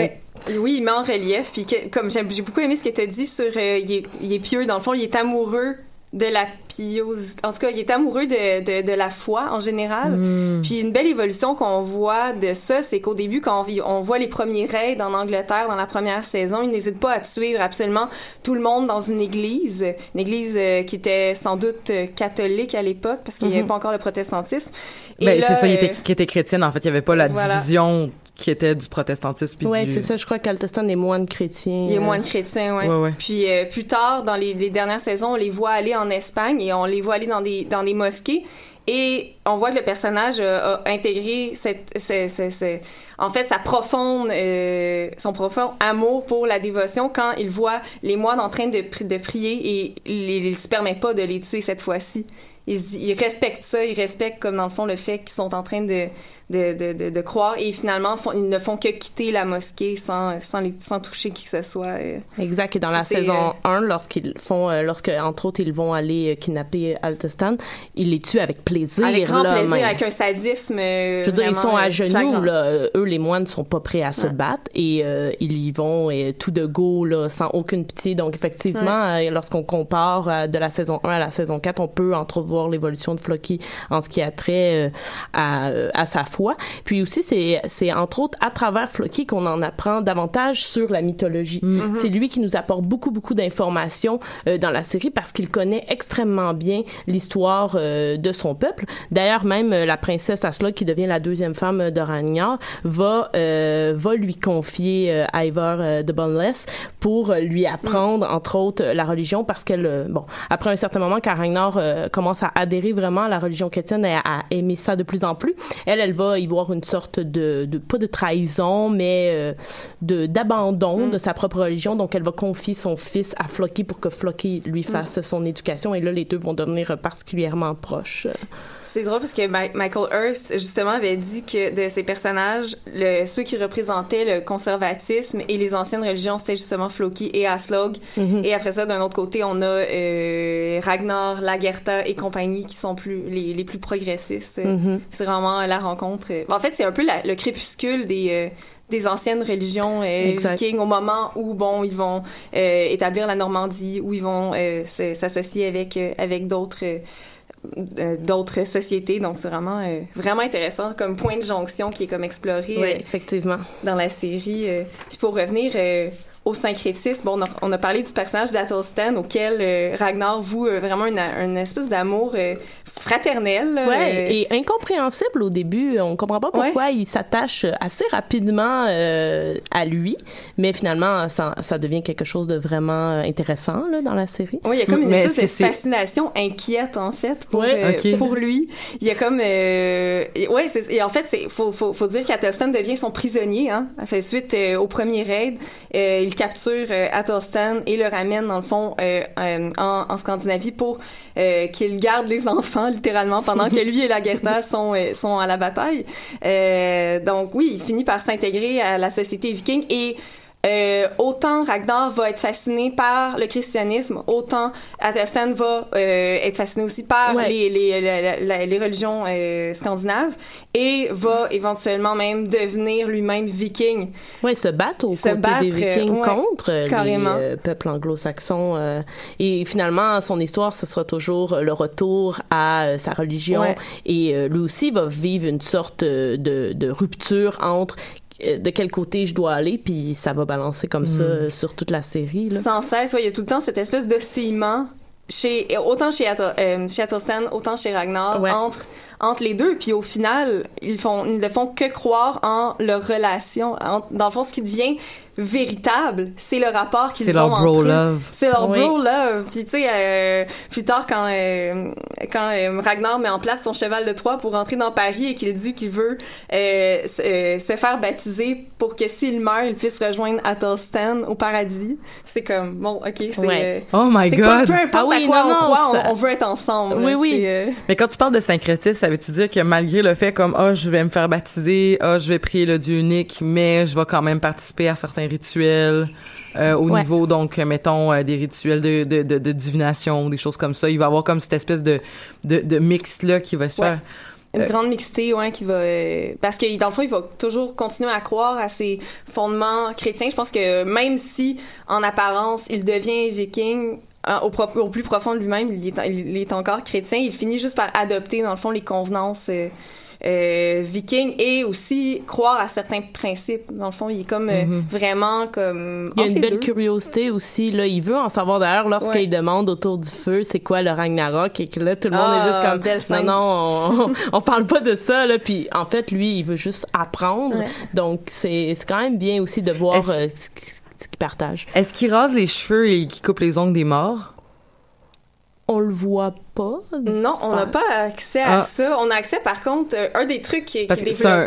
Oui, il met en relief. Puis comme j'ai beaucoup aimé ce que tu as dit sur euh, il, est, il est pieux, dans le fond, il est amoureux de la piose. En tout cas, il est amoureux de, de, de la foi en général. Hmm. Puis une belle évolution qu'on voit de ça, c'est qu'au début, quand on, voit les premiers raids en Angleterre dans la première saison, il n'hésite pas à tuer absolument tout le monde dans une église, une église euh, qui était sans doute euh, catholique à l'époque parce qu'il n'y avait mhm. pas encore le protestantisme. Ben, c'est ça, il était, euh, qui était chrétienne en fait. Il n'y avait pas la division qui était du protestantisme. Ouais, c'est ça. Je crois qu'Altestan est moine chrétien. Il est moine chrétien, ouais. ouais, Puis euh, plus tard, dans les, les, dernières saisons, on les voit aller en Espagne et on les voit aller dans des dans des mosquées. Et on voit que le personnage a, intégré cette, en fait, sa profonde, euh, son profond amour pour la dévotion quand il voit les moines en train de, de prier et il ne se permet pas de les tuer cette fois-ci. Il, il respecte ça, il respecte comme dans le fond le fait qu'ils sont en train de, de, de, de, croire et finalement ils ne font que quitter la mosquée sans, sans, les, sans toucher qui que ce soit. Euh. Exact. Et dans la saison 1, euh, lorsqu'ils font, euh, lorsque entre autres ils vont aller kidnapper Altestan, ils les tuent avec plaisir. Avec grand plaisir, avec un sadisme. Je veux dire, ils sont à genoux. Là. Eux, les moines, ne sont pas prêts à se battre et ils y vont et tout de go là, sans aucune pitié. Donc effectivement, lorsqu'on compare de la saison 1 à la saison 4, on peut entrevoir l'évolution de Floki en ce qui a trait à, à sa foi puis aussi, c'est, c'est entre autres à travers Floki qu'on en apprend davantage sur la mythologie. Mm-hmm. C'est lui qui nous apporte beaucoup, beaucoup d'informations euh, dans la série parce qu'il connaît extrêmement bien l'histoire euh, de son peuple. D'ailleurs, même euh, la princesse Asla, qui devient la deuxième femme de Ragnar, va, va lui confier Ivar de Boneless pour lui apprendre, mm. entre autres, la religion parce qu'elle, bon, après un certain moment, quand Ragnar commence commence à adhérer vraiment à la religion chrétienne et à, aimer ça de plus en plus. Elle, elle va y voir une sorte de, de pas de trahison, mais euh, de d'abandon mm. de sa propre religion. Donc, elle va confier son fils à Flocky pour que Flocky lui mm. fasse son éducation. Et là, les deux vont devenir particulièrement proches. C'est drôle parce que Michael Hurst, justement, avait dit que de ses personnages, le, ceux qui représentaient le conservatisme et les anciennes religions, c'était justement Floki et Aslog. Mm-hmm. Et après ça, d'un autre côté, on a euh, Ragnar, Lagertha et compagnie qui sont plus les, les plus progressistes. Mm-hmm. C'est vraiment la rencontre. En fait, c'est un peu le crépuscule des euh, des anciennes religions euh, vikings au moment où bon ils vont euh, établir la Normandie où ils vont euh, s'associer avec avec d'autres d'autres sociétés. Donc c'est vraiment vraiment intéressant comme point de jonction qui est comme exploré effectivement. dans la série. Puis pour revenir au syncrétisme. Bon, on a, parlé du personnage d'Athelstan auquel Ragnar voue vraiment une, une espèce d'amour fraternel. Ouais, et incompréhensible au début. On comprend pas pourquoi il s'attache assez rapidement euh, à lui, mais finalement, ça, ça, devient quelque chose de vraiment intéressant là, dans la série. Oui, il y a comme une espèce de fascination inquiète, en fait, pour, euh, pour lui. Il y a comme... Euh, ouais, et en fait, il faut, faut, faut dire qu'Athelstan devient son prisonnier. Hein, fait suite euh, au premier raid. il capture Athelstan et le ramène, dans le fond, en, en Scandinavie pour qu'il garde les enfants littéralement pendant que lui et la Gerda sont euh, sont à la bataille. Euh, donc oui, il finit par s'intégrer à la société viking et euh, autant Ragnar va être fasciné par le christianisme, autant Athelstan va euh, être fasciné aussi par les, les, les, religions euh, scandinaves et va éventuellement même devenir lui-même viking. Oui, se battre au se battre, des vikings contre les peuples anglo-saxons. et finalement, son histoire, ce sera toujours le retour à sa religion et lui aussi va vivre une sorte de, de rupture entre de quel côté je dois aller, puis ça va balancer comme ça hmm. sur toute la série. Là. Sans cesse, il y a tout le temps cette espèce d'oscillement chez autant chez, euh, chez autant chez Ragnar entre entre les deux puis au final ils font ils ne font que croire en leur relation dans le fond ce qui devient véritable, c'est le rapport qu'ils ont entre bro love. C'est leur bro love. Puis tu sais, euh, plus tard quand euh, quand euh, Ragnar met en place son cheval de Troie pour rentrer dans Paris et qu'il dit qu'il veut se faire baptiser pour que s'il meurt, il puisse rejoindre Athelstan au paradis. C'est comme bon, ok, c'est oh my god. peu importe ah oui, à quoi on croit, on, veut être ensemble. Oui oui. Mais quand tu parles de syncrétisme, ça veut-tu dire que malgré le fait comme oh je vais me faire baptiser, oh je vais prier le Dieu unique, mais je vais quand même participer à certains rituels euh, au niveau donc mettons euh, des rituels de, de, de, de, divination des choses comme ça il va y avoir comme cette espèce de de, de mix là qui va se faire une euh, grande mixité, ouais, qui va parce que dans le fond, il va toujours continuer à croire à ses fondements chrétiens. Je pense que même si en apparence il devient viking, au, au, plus profond de lui-même, il, il, est encore chrétien. Il finit juste par adopter, dans le fond, les convenances euh, viking et aussi croire à certains principes. Dans le fond, il est comme euh, mhm. vraiment comme. Il y a une belle curiosité aussi. Là, il veut en savoir d'ailleurs lorsqu'il demande autour du feu c'est quoi le Ragnarok? Et que là tout le monde est juste ah, comme non non on, on, parle pas de ça là. Puis en fait lui il veut juste apprendre. Donc c'est c'est quand même bien aussi de voir euh, ce qu'il partage. Est-ce qu'il rase les cheveux et qu'il coupe les ongles des morts? On le voit pas. Non, on n'a pas accès à ah. ça. On a accès, par contre, euh, un des trucs qui, est, Parce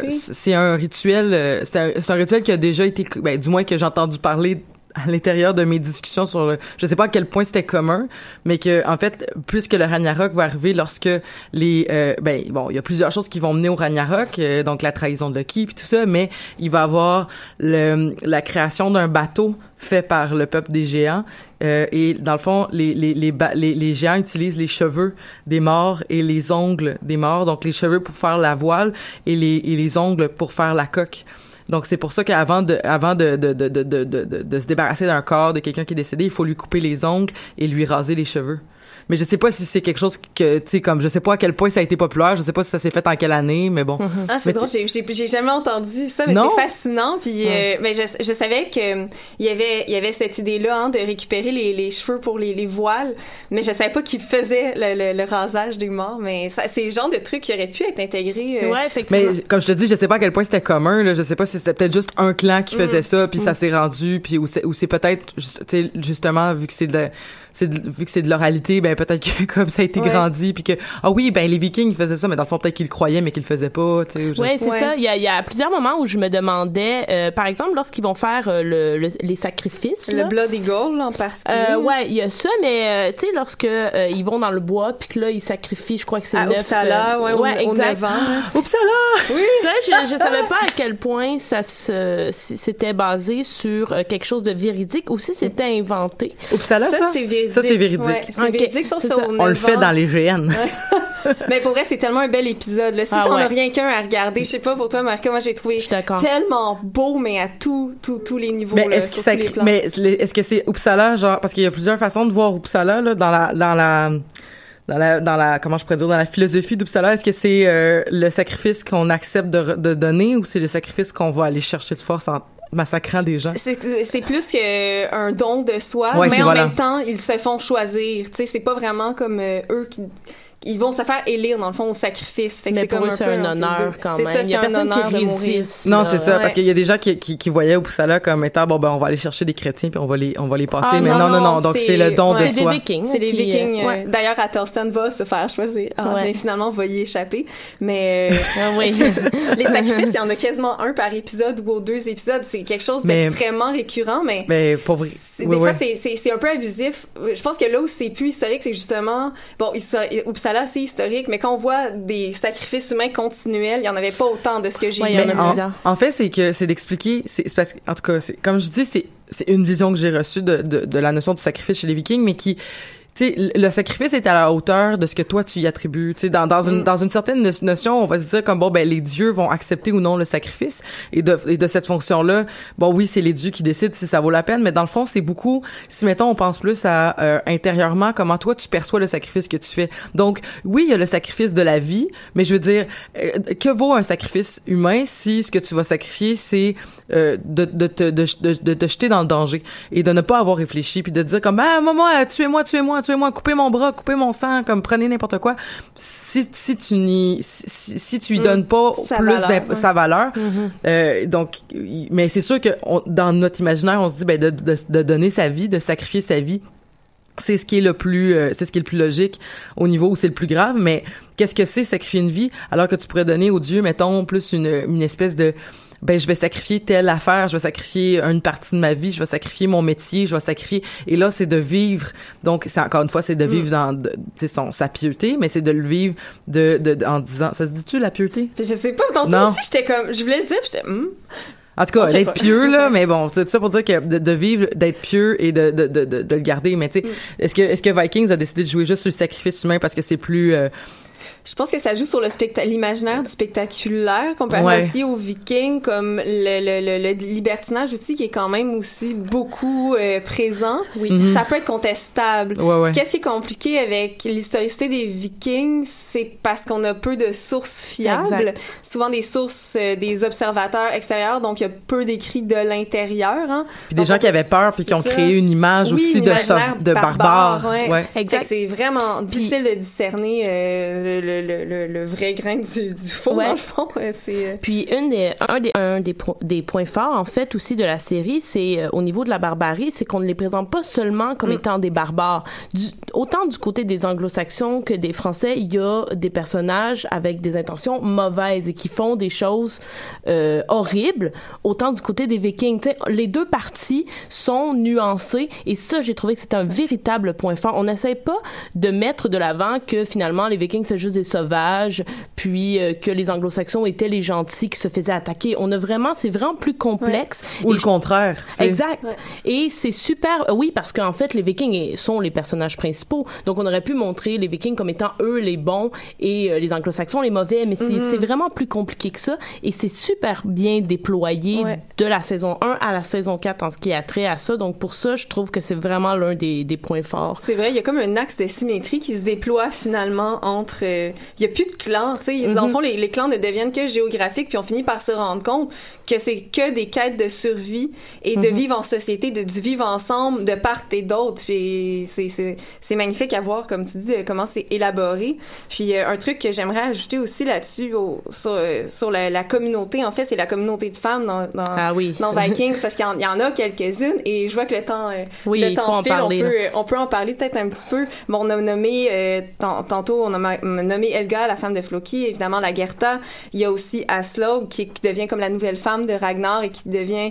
c'est un, rituel, euh, c'est un, un, rituel qui a déjà été, ben, du moins que j'ai entendu parler à l'intérieur de mes discussions sur le, je sais pas à quel point c'était commun, mais que en fait, puisque le Ragnarok va arriver lorsque les, euh, ben bon, il y a plusieurs choses qui vont mener au Ragnarok, donc la trahison de Loki puis tout ça, mais il va avoir le, la création d'un bateau fait par le peuple des géants. Euh, et dans le fond, les, les, les, les, géants utilisent les cheveux des morts et les ongles des morts. Donc les cheveux pour faire la voile et les, et les ongles pour faire la coque. Donc c'est pour ça qu'avant de avant de de, de, de, de, de se débarrasser d'un corps de quelqu'un qui est décédé, il faut lui couper les ongles et lui raser les cheveux mais je sais pas si c'est quelque chose que tu sais comme je sais pas à quel point ça a été populaire je sais pas si ça s'est fait en quelle année mais bon mm-hmm. ah c'est drôle j'ai j'ai jamais entendu ça mais c'est fascinant puis euh, mais je, je savais que il y avait il y avait cette idée là hein, de récupérer les, les cheveux pour les, les voiles mais je savais pas qu'ils faisaient le, le, rasage des morts mais c'est le genre de truc qui aurait pu être intégré euh. ouais effectivement mais comme je te dis je sais pas à quel point c'était commun là je sais pas si c'était peut-être juste un clan qui faisait mm. ça puis ça mm. s'est rendu puis ou c'est peut-être justement vu que c'est de c'est vu que c'est de l'oralité, ben peut-être que comme ça a été grandi, puis que ah oui, ben les Vikings ils faisaient ça, mais dans le fond peut-être qu'ils le croyaient, mais qu'ils le faisaient pas. Tu sais, ouais, c'est ça. Il y, a, il y a plusieurs moments où je me demandais, euh, par exemple, lorsqu'ils vont faire euh, le, les sacrifices. Le Blood Eagle en particulier. Euh, ouais, il y a ça, mais tu sais lorsque ils vont dans le bois, puis que là ils sacrifient, je crois que c'est neuf. Uppsala, ouais, ouais, au, exact. Uppsala. Oui. Ça, je, je savais pas à quel point ça se, c'était basé sur quelque chose de véridique ou si c'était inventé. Uppsala, ça, ça? c'est véridique. Ça c'est véridique. Ouais, c'est véridique, ça, ça. On le fait dans les GN. mais pour vrai, c'est tellement un bel épisode. Là. Si ah, t'en as rien qu'un à regarder, je sais pas pour toi, Marc, moi j'ai trouvé tellement beau, mais à tous tous les niveaux. Mais est-ce que mais est-ce que c'est Uppsala, genre, parce qu'il y a plusieurs façons de voir Uppsala là, dans la dans la dans la, dans la comment je pourrais dire dans la philosophie d'Uppsala est-ce que c'est euh, le sacrifice qu'on accepte de, de donner ou c'est le sacrifice qu'on va aller chercher de force en massacrant des gens. C'est plus qu'un don de soi mais en même temps ils se font choisir. Tu sais c'est pas vraiment comme euh, eux qui ils vont se faire élire dans le fond au sacrifice. Fait que c'est comme eux, c'est un, honneur quand même. Ça, il y a personne qui résiste. Non, c'est ça, parce qu'il y a des gens qui, qui, qui voyaient Uppsala comme étant bon ben on va aller chercher des chrétiens puis on va les on va les passer. Ah, mais non non non, donc c'est le don de soi. Des Vikings, c'est les Vikings. Euh, d'ailleurs, Athelstan va se faire choisir. Ah, mais finalement, on va y échapper. Mais euh, ah, oui. les sacrifices, il y en a quasiment un par épisode ou deux épisodes. C'est quelque chose d'extrêmement récurrent, mais. Mais pour vrai. Des fois, c'est un peu abusif. Je pense que là où c'est plus historique, c'est justement bon, Uppsala c'est historique, mais quand on voit des sacrifices humains continuels, il y en avait pas autant de ce que j'ai vu. En, en, fait, c'est que c'est d'expliquer, c'est parce en tout cas, comme je dis, c'est c'est une vision que j'ai reçue de, de, de la notion du sacrifice chez les Vikings, mais qui sais, le sacrifice est à la hauteur de ce que toi tu y attribues. Tu sais, dans, dans une mm. dans une certaine notion, on va se dire comme bon ben les dieux vont accepter ou non le sacrifice et de et de cette fonction là, bon oui c'est les dieux qui décident si ça vaut la peine, mais dans le fond c'est beaucoup. Si mettons on pense plus à euh, intérieurement comment toi tu perçois le sacrifice que tu fais. Donc oui il y a le sacrifice de la vie, mais je veux dire euh, que vaut un sacrifice humain si ce que tu vas sacrifier c'est euh, de, de, te, de, de, te jeter dans le danger et de ne pas avoir réfléchi puis de te dire comme ah moi tuez-moi tuez-moi tuez-moi coupez mon bras coupez mon sang comme prenez n'importe quoi si si tu n'y si, si, tu lui mm. donnes pas plus valeur, sa valeur mm-hmm. euh, donc mais c'est sûr que dans notre imaginaire on se dit ben de, de, de donner sa vie de sacrifier sa vie c'est ce qui est le plus euh, c'est ce qui est le plus logique au niveau où c'est le plus grave mais qu'est-ce que c'est sacrifier une vie alors que tu pourrais donner au Dieu mettons plus une une espèce de ben je vais sacrifier telle affaire, je vais sacrifier une partie de ma vie, je vais sacrifier mon métier, je vais sacrifier et là c'est de vivre donc c'est encore une fois c'est de vivre mm. dans tu son sa pieuté mais c'est de le vivre de, de, en disant ça se dit-tu la pieuté Je sais pas tantôt aussi j'étais comme je voulais le dire j'étais hmm. En tout cas, d'être pieux là, mais bon, tout ça pour dire que de, vivre, d'être pieux et de, de, de, de, le garder. Mais tu sais, mm. est-ce que est-ce que Vikings a décidé de jouer juste sur le sacrifice humain parce que c'est plus euh, je pense que ça joue sur le l'imaginaire du spectaculaire qu'on peut associer aux Vikings, comme le, le, le, libertinage aussi, qui est quand même aussi beaucoup euh, présent. Oui. Mhm. Ça peut être contestable. Qu'est-ce qui est compliqué avec l'historicité des Vikings, c'est parce qu'on a peu de sources fiables, souvent des sources euh, des observateurs extérieurs, donc il y a peu d'écrits de l'intérieur. Hein. Puis des gens qui avaient peur puis qui ont créé une image aussi de, de barbares. Ouais. Exact. C'est vraiment difficile de discerner euh, le le, le, vrai grain du, du faux, dans le fond. C'est... Euh, Puis une des, un, des, un des, des, points forts, en fait, aussi de la série, c'est euh, au niveau de la barbarie, c'est qu'on ne les présente pas seulement comme mm. étant des barbares. Du, autant du côté des anglo-saxons que des français, il y a des personnages avec des intentions mauvaises et qui font des choses euh, horribles. Autant du côté des vikings. T'sais, les deux parties sont nuancées et ça, j'ai trouvé que c'est un véritable point fort. On n'essaie pas de mettre de l'avant que finalement les vikings, c'est juste des sauvages, puis euh, que les anglo-saxons étaient les gentils qui se faisaient attaquer. On a vraiment, c'est vraiment plus complexe. Ou le contraire. Exact. Et c'est super, oui, parce qu'en fait, les Vikings sont les personnages principaux. Donc, on aurait pu montrer les Vikings comme étant eux les bons et euh, les anglo-saxons les mauvais, mais mm-hmm. c'est vraiment plus compliqué que ça. Et c'est super bien déployé de la saison 1 à la saison 4 en ce qui a trait à ça. Donc, pour ça, je trouve que c'est vraiment l'un des, des points forts. C'est vrai, il y a comme un axe de symétrie qui se déploie finalement entre euh, il y a plus de clans, tu sais, ils en font les, les clans ne deviennent que géographiques, puis on finit par se rendre compte que c'est que des quêtes de survie et de vivre en société, de du vivre ensemble de part et d'autre. Puis c'est c'est c'est magnifique à voir, comme tu dis, comment c'est élaboré. Puis euh, un truc que j'aimerais ajouter aussi là-dessus au, sur euh, sur la, la communauté, en fait, c'est la communauté de femmes dans dans, Ah oui. dans Vikings parce qu'il y en- il y, en a quelques-unes et je vois que le temps euh, Oui, le temps file, parler, on peut on peut en parler peut-être un petit peu. Bon, on a nommé euh, tant- tantôt on a nommé Elga, la femme de Floki, évidemment la Gerta. Il y a aussi qui, qui devient comme la nouvelle femme de Ragnar et qui devient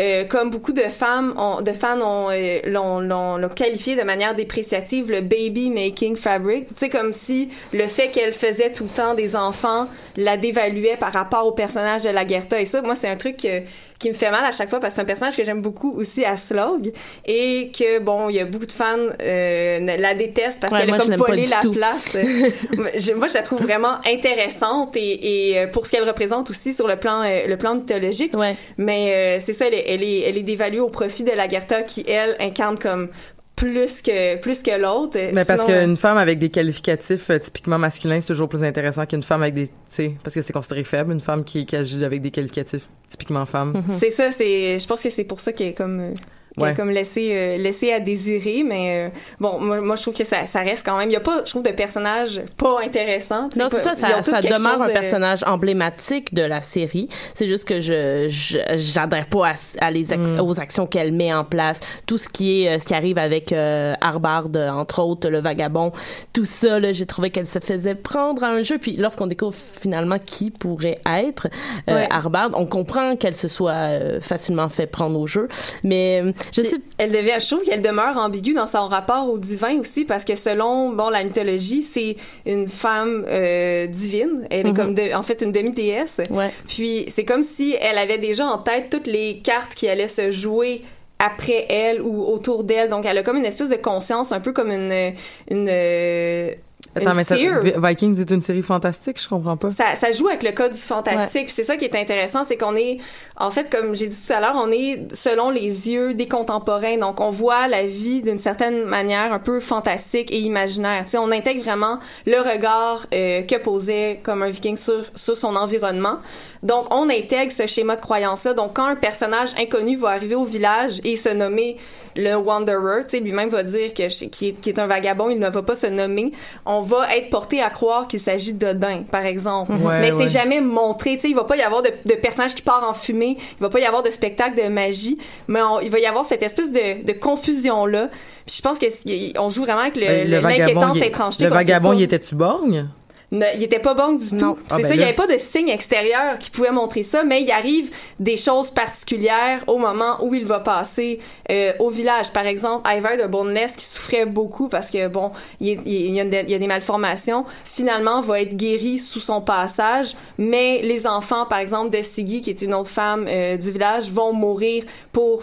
euh, comme beaucoup de femmes, ont, de fans ont euh, l'ont, l'ont, qualifié de manière dépréciative le baby making fabric. Tu sais comme si le fait qu'elle faisait tout le temps des enfants la dévaluait par rapport au personnage de la Gerta et ça, moi c'est un truc que- qui me fait mal à chaque fois parce que c'est un personnage que j'aime beaucoup aussi à Slog et que bon il y a beaucoup de fans euh, la détestent parce Ouais, qu'elle a comme volé la tout. place je- moi je la trouve vraiment intéressante et, et euh, pour ce qu'elle représente aussi sur le plan euh, le plan mythologique Ouais. mais euh, c'est ça elle est, elle est elle est dévaluée au profit de la Gerta qui elle incarne comme plus que plus que l'autre Mais parce qu'une femme avec des qualificatifs euh, typiquement masculins, c'est toujours plus intéressant qu'une femme avec des, tu sais, parce que c'est considéré faible, une femme qui, qui agit avec des qualificatifs typiquement femme. C'est ça, c'est. Je pense que c'est pour ça qu'elle est comme. Ouais. comme laissé, euh, laissé à désirer, mais euh, bon, moi, moi, je trouve que ça, ça reste quand même. Il y a pas, je trouve, de personnage pas intéressant. Non, pas- ça, ça, ça demeure un de- personnage emblématique de la série. C'est juste que je j'adhère pas à, à les ac- Mm. aux actions qu'elle met en place. Tout ce qui est euh, ce qui arrive avec euh, Arbard, euh, entre autres, le vagabond, tout ça, là, j'ai trouvé qu'elle se faisait prendre à un jeu. Puis lorsqu'on découvre finalement qui pourrait être euh, Ouais. Arbard, on comprend qu'elle se soit euh, facilement fait prendre au jeu. Mais je sais elle devait, je trouve qu'elle demeure ambiguë dans son rapport au divin aussi parce que selon bon la mythologie, c'est une femme euh, divine. Elle est Mhm. comme de- en fait une demi-déesse. Ouais. Puis c'est comme si elle avait déjà en tête toutes les cartes qui allaient se jouer après elle ou autour d'elle. Donc elle a comme une espèce de conscience, un peu comme une une euh, Attends, mais ça- Vikings est une série fantastique, je comprends pas. Ça, ça joue avec le code du fantastique. Puis C'est ça qui est intéressant, c'est qu'on est, en fait, comme j'ai dit tout à l'heure, on est selon les yeux des contemporains. Donc, on voit la vie d'une certaine manière un peu fantastique et imaginaire. Sais, on intègre vraiment le regard euh, que posait comme un viking sur, sur son environnement. Donc, on intègre ce schéma de croyance-là. Donc, quand un personnage inconnu va arriver au village et se nommer le Wanderer, lui-même va dire que qui est, qui est un vagabond, il ne va pas se nommer. On va être porté à croire qu'il s'agit d'Odin, par exemple. Ouais, Mais c'est ouais. jamais montré, tu sais, il va pas y avoir de, de personnage qui part en fumée, il va pas y avoir de spectacle de magie, mais on- il va y avoir cette espèce de, de confusion là. Puis je pense que si- on joue vraiment avec le, Ben, l'inquiétante étrangeté. le qu'on vagabond, il était-tu borgne? Ne- il était pas bon du tout. Non. C'est Ah, ben ça, il y là. avait pas de signe extérieur qui pouvait montrer ça, mais il arrive des choses particulières au moment où il va passer euh, au village. Par exemple, Ivar de Boneless qui souffrait beaucoup parce que bon, il, est- il y a, une- il y a des malformations, finalement va être guéri sous son passage, mais les enfants, par exemple, de Siggy, qui est une autre femme euh, du village, vont mourir pour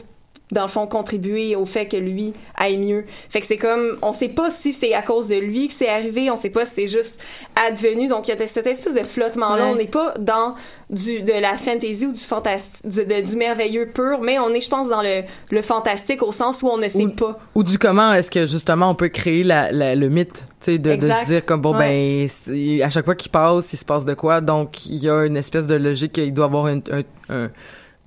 dans le fond contribuer au fait que lui aille mieux. Fait que c'est comme on sait pas si c'est à cause de lui que c'est arrivé, on sait pas si c'est juste advenu. Donc il y a cette espèce de flottement là, Ouais. on n'est pas dans du de la fantasy ou du fantastique du, du merveilleux pur, mais on est je pense dans le le fantastique au sens où on ne sait Ou- pas. Ou du comment est-ce que justement on peut créer la, la- le mythe, tu sais, de, de se dire comme bon Ouais. ben à chaque fois qu'il passe, il se passe de quoi, donc il y a une espèce de logique qu'il doit avoir une, un- un-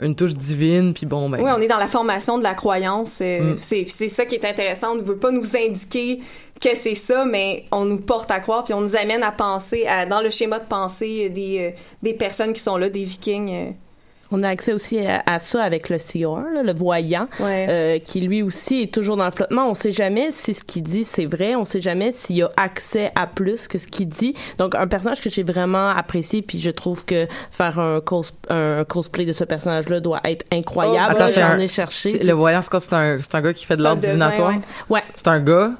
une touche divine, puis bon ben. Oui, on est dans la formation de la croyance. euh, Mm. C'est c'est ça qui est intéressant. On ne veut pas nous indiquer que c'est ça, mais on nous porte à croire, puis on nous amène à penser, à, dans le schéma de pensée des, euh, des personnes qui sont là, des vikings. On a accès aussi à, à ça avec le seer, là, le voyant, Ouais. euh, qui lui aussi est toujours dans le flottement. On sait jamais si ce qu'il dit c'est vrai. On sait jamais s'il a accès à plus que ce qu'il dit. Donc un personnage que j'ai vraiment apprécié, puis je trouve que faire un, cos un cosplay de ce personnage-là doit être incroyable. Oh, Attends, ouais, c'est J'en ai cherché. le voyant, c'est quoi? C'est un, c'est un gars qui fait de l'art devin, divinatoire. ouais. Ouais. C'est un gars,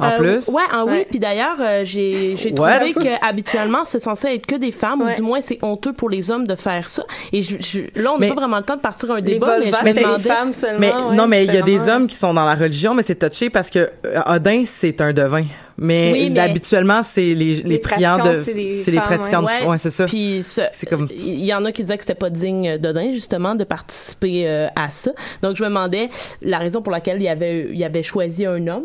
en Euh, plus? Ouais, ah oui, puis d'ailleurs, euh, j'ai trouvé que habituellement c'est censé être que des femmes, Ouais. ou du moins c'est honteux pour les hommes de faire ça. Et je, je- là, on n'a pas vraiment le temps de partir un Les débat, mais je me demandais. femmes seulement. Mais ouais, non, mais il y a des hommes qui sont dans la religion, mais c'est touché parce que euh, Odin, c'est un devin. Mais, Oui, mais- habituellement, c'est les, les, Les priants de, c'est les pratiquants. ouais. de- Ouais, c'est ça. Puis ce- C'est comme- il y en a qui disaient que c'était pas digne d'Odin justement de participer euh, à ça. Donc je me demandais la raison pour laquelle il avait il avait choisi un homme.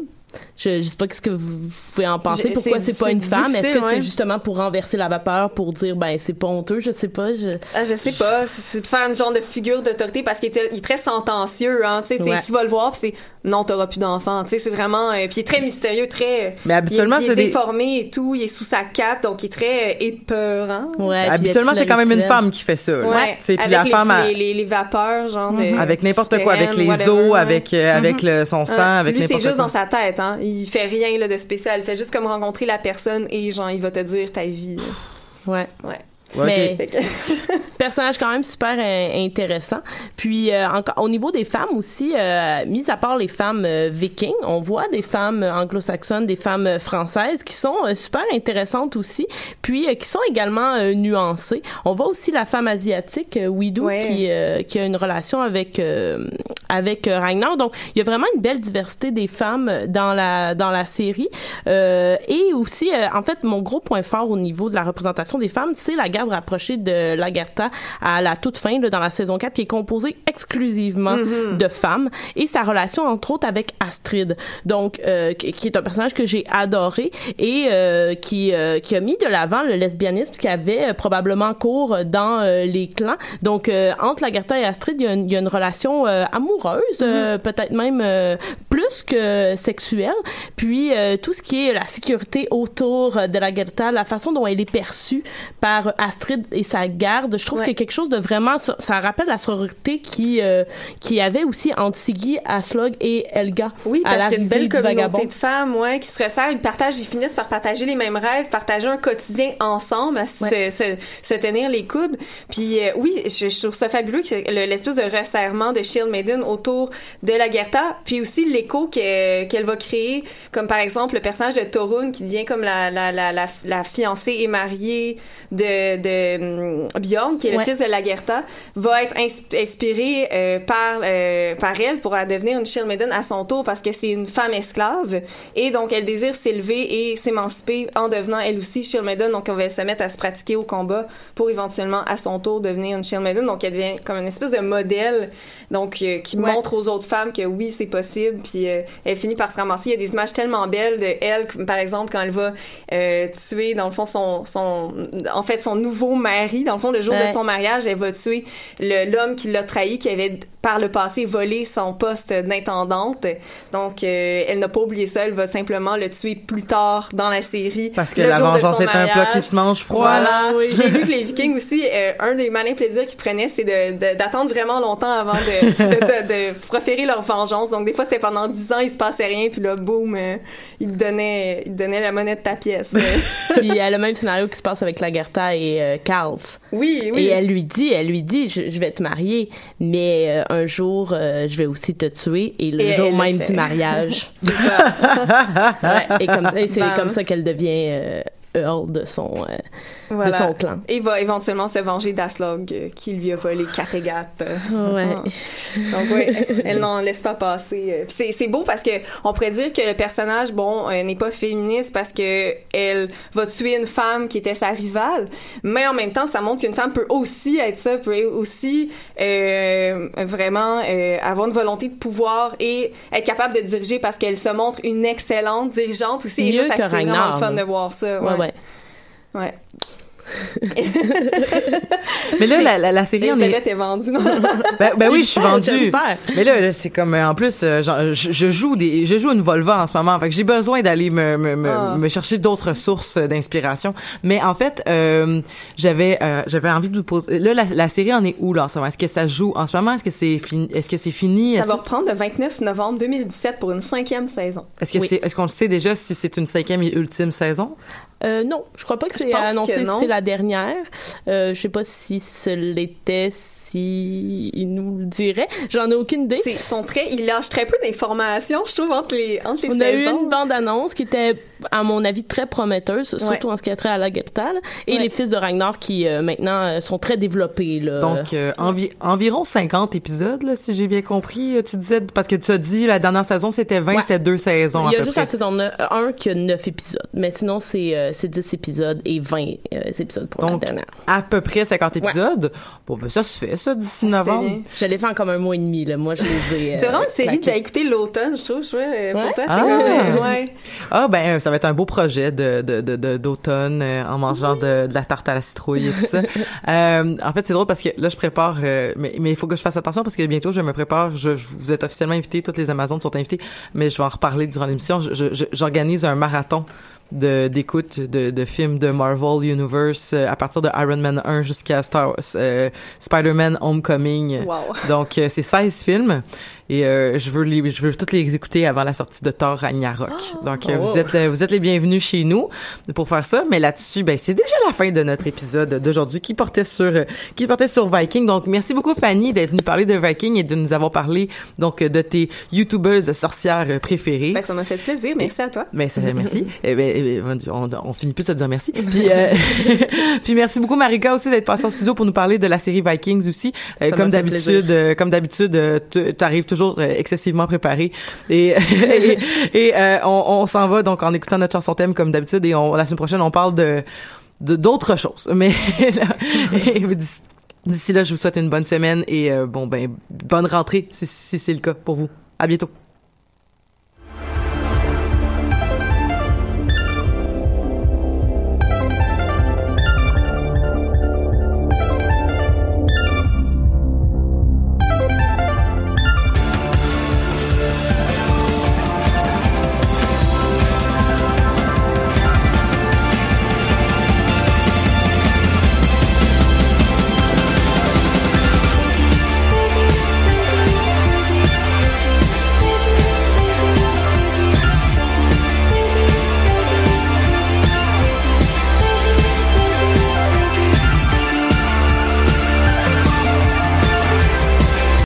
Je, je sais pas qu'est-ce que vous pouvez en penser. Pourquoi c'est pas une femme? Est-ce que c'est justement pour renverser la vapeur, pour dire ben c'est pas honteux Je sais pas. Je, ah, je sais pas. C'est faire une genre de figure d'autorité parce qu'il est, très sentencieux. Hein, tu sais, tu vas le voir, puis c'est non, t'auras plus d'enfants. Tu sais, c'est vraiment. Euh, puis il est très mystérieux, très. Mais habituellement, c'est déformé et tout. Il est sous sa cape, donc il est très euh, épeurant. Ouais. Habituellement, c'est quand même une femme qui fait ça. Ouais. Puis la les, femme les, les, vapeurs, genre. Mm-hmm. avec n'importe quoi, avec les os, avec euh, avec le, son sang, avec n'importe quoi. c'est juste dans sa tête. Hein. Il fait rien là de spécial. Il fait juste comme rencontrer la personne et genre il va te dire ta vie. Ouais. Ouais. Mais personnage quand même super euh, intéressant. Puis euh, encore au niveau des femmes aussi, euh, mis à part les femmes vikings, on voit des femmes anglo-saxonnes, des femmes françaises qui sont super intéressantes aussi, puis qui sont également nuancées. On voit aussi la femme asiatique Widow qui qui a une relation avec avec Ragnar. Donc il y a vraiment une belle diversité des femmes dans la dans la série. et aussi en fait mon gros point fort au niveau de la représentation des femmes, c'est la garde rapprochée de Lagertha à la toute fin, dans la saison 4, qui est composée exclusivement mm-hmm. de femmes, et sa relation, entre autres, avec Astrid, donc, euh, qui est un personnage que j'ai adoré et euh, qui, euh, qui a mis de l'avant le lesbianisme qui avait probablement cours dans les clans. Donc, entre Lagertha et Astrid, il y a une, il y a une relation amoureuse, mm-hmm. peut-être même plus que sexuelle. Puis, tout ce qui est la sécurité autour de Lagertha, la façon dont elle est perçue par Astrid et sa garde, je trouve y a quelque chose de vraiment ça, rappelle la sororité qui euh, qui avait aussi entre Siggy, Aslog et Elga. Oui, parce qu'il y a une belle communauté de femmes, ouais, qui se resserrent, ils partagent, ils finissent par partager les mêmes rêves, partager un quotidien ensemble, à se, se, tenir les coudes. Puis euh, oui, je, trouve ça fabuleux l'espèce de resserrement de Shield Maiden autour de la Gerta, puis aussi qu'elle va créer, comme par exemple le personnage de Torun qui devient comme la la, la, la, la fiancée et mariée de, de hum, Bjorn, qui est le fils de Lagertha, va être inspiré euh, par euh, par elle pour devenir une Shield Maiden à son tour parce que c'est une femme esclave et donc elle désire s'élever et s'émanciper en devenant elle aussi Shield Maiden. Donc on va se mettre à se pratiquer au combat pour éventuellement à son tour devenir une Shield Maiden. Donc elle devient comme une espèce de modèle donc euh, qui montre aux autres femmes que oui c'est possible. Puis elle finit par se ramasser. Il y a des images tellement belles de elle, par exemple quand elle va tuer dans le fond son son en fait son nouveau mari. Dans le fond, le jour de son mariage, elle va tuer l'homme qui l'a trahi, qui avait par le passé volé son poste d'intendante. Donc, euh, elle n'a pas oublié ça. Elle va simplement le tuer plus tard dans la série. Parce que la vengeance est un plat qui se mange froid. Voilà. J'ai vu que les Vikings aussi, euh, un des malins plaisirs qu'ils prenaient, c'est d'attendre vraiment longtemps avant de, de, proférer leur vengeance. Donc, des fois, c'était pendant dix ans, il se passait rien, puis là, boum, euh, il donnait, il donnait la monnaie de ta pièce. puis il y a le même scénario qui se passe avec Lagertha et euh, Oui, oui. Et elle lui dit, elle lui dit, je, vais te marier, mais un jour, euh, je vais aussi te tuer et le jour même du mariage. c'est et comme c'est comme ça qu'elle devient euh, Earl de son de son clan. Et va éventuellement se venger d'Aslog euh, qui lui a volé Kattegat. Ouais. Donc oui, elle n'en laisse pas passer. C'est, c'est beau parce que on pourrait dire que le personnage, bon, euh, n'est pas féministe parce que elle va tuer une femme qui était sa rivale, mais en même temps, ça montre qu'une femme peut aussi être ça, peut aussi euh, vraiment euh, avoir une volonté de pouvoir et être capable de diriger parce qu'elle se montre une excellente dirigeante aussi. Mieux et ça, ça c'est vraiment fun de voir ça. Ouais, ouais. ouais. mais là, la, la, la série, on est. vendue. ben, ben, oui, je suis vendue. mais là, c'est comme, euh, en plus, euh, genre, je, je, joue des, je joue une Volva en ce moment. Fait que j'ai besoin d'aller me, me, me, ah. me, chercher d'autres sources d'inspiration. Mais en fait, euh, j'avais, euh, j'avais envie de vous poser. Là, la, la, série en est où, là, en ce moment? Est-ce que ça joue en ce moment? Est-ce que c'est fini? Est-ce que c'est fini? Ça va reprendre le 29 novembre 2017 pour une cinquième saison. Est-ce que c'est, est-ce qu'on sait déjà si c'est une cinquième et ultime saison? Euh, non, je crois pas que c'est annoncé. C'est la dernière. Euh, je sais pas si ce l'était il nous le dirait. J'en ai aucune idée. Ils sont très, ils lâchent très peu d'informations, je trouve, entre les, entre les On a eu une bande-annonce qui était, à mon avis, très prometteuse, surtout en ce qui a trait à la Geptal. Et les fils de Ragnar qui, euh, maintenant, euh, sont très développés, là. Donc, euh, environ 50 épisodes, là, si j'ai bien compris. Tu disais, parce que tu as dit, la dernière saison, c'était 20, c'était deux saisons, Il y a juste un qui a 9 épisodes. Mais sinon, c'est, c'est 10 épisodes et 20 épisodes pour Donc, la dernière. à peu près 50 épisodes. Bon, ben, ça se fait, ça, d'ici novembre. J'allais fait en comme un mois et demi, là. Moi, je les ai. c'est vraiment une série que t'as écouté l'automne, je trouve. Je ouais. Pour toi, c'est ah. ouais. Ah, ben, ça va être un beau projet de, de, de, d'automne en mangeant de, de, la tarte à la citrouille et tout ça. en fait, c'est drôle parce que là, je prépare, mais, mais il faut que je fasse attention parce que bientôt, je me prépare. Je, vous êtes officiellement invités, toutes les Amazones sont invitées, mais je vais en reparler durant l'émission. J'organise un marathon de d'écoute de, de films de Marvel Universe euh, à partir de Iron Man 1 jusqu'à Star euh, Spider-Man Homecoming. Wow. Donc euh, c'est 16 films et euh, je veux les, je veux toutes les écouter avant la sortie de Thor Ragnarok. Oh! Donc euh, vous oh! êtes euh, vous êtes les bienvenus chez nous pour faire ça. Mais là-dessus, ben c'est déjà la fin de notre épisode d'aujourd'hui qui portait sur qui portait sur Viking. Donc merci beaucoup Fanny d'être venue parler de Viking et de nous avoir parlé donc de tes youtubeuses sorcières préférées. Ben, ça m'a fait plaisir. Merci à toi. Ben ça merci. eh ben, eh ben on, on, finit plus de se dire merci. Puis puis merci beaucoup Marika aussi d'être passée en studio pour nous parler de la série Vikings aussi. comme d'habitude comme d'habitude tu arrives toujours euh, excessivement préparé. Et, et, euh, on, s'en va donc en écoutant notre chanson thème comme d'habitude et on, la semaine prochaine on parle de d'autres choses. Mais d'ici là, je vous souhaite une bonne semaine et euh, bon ben bonne rentrée si, si c'est le cas pour vous. À bientôt.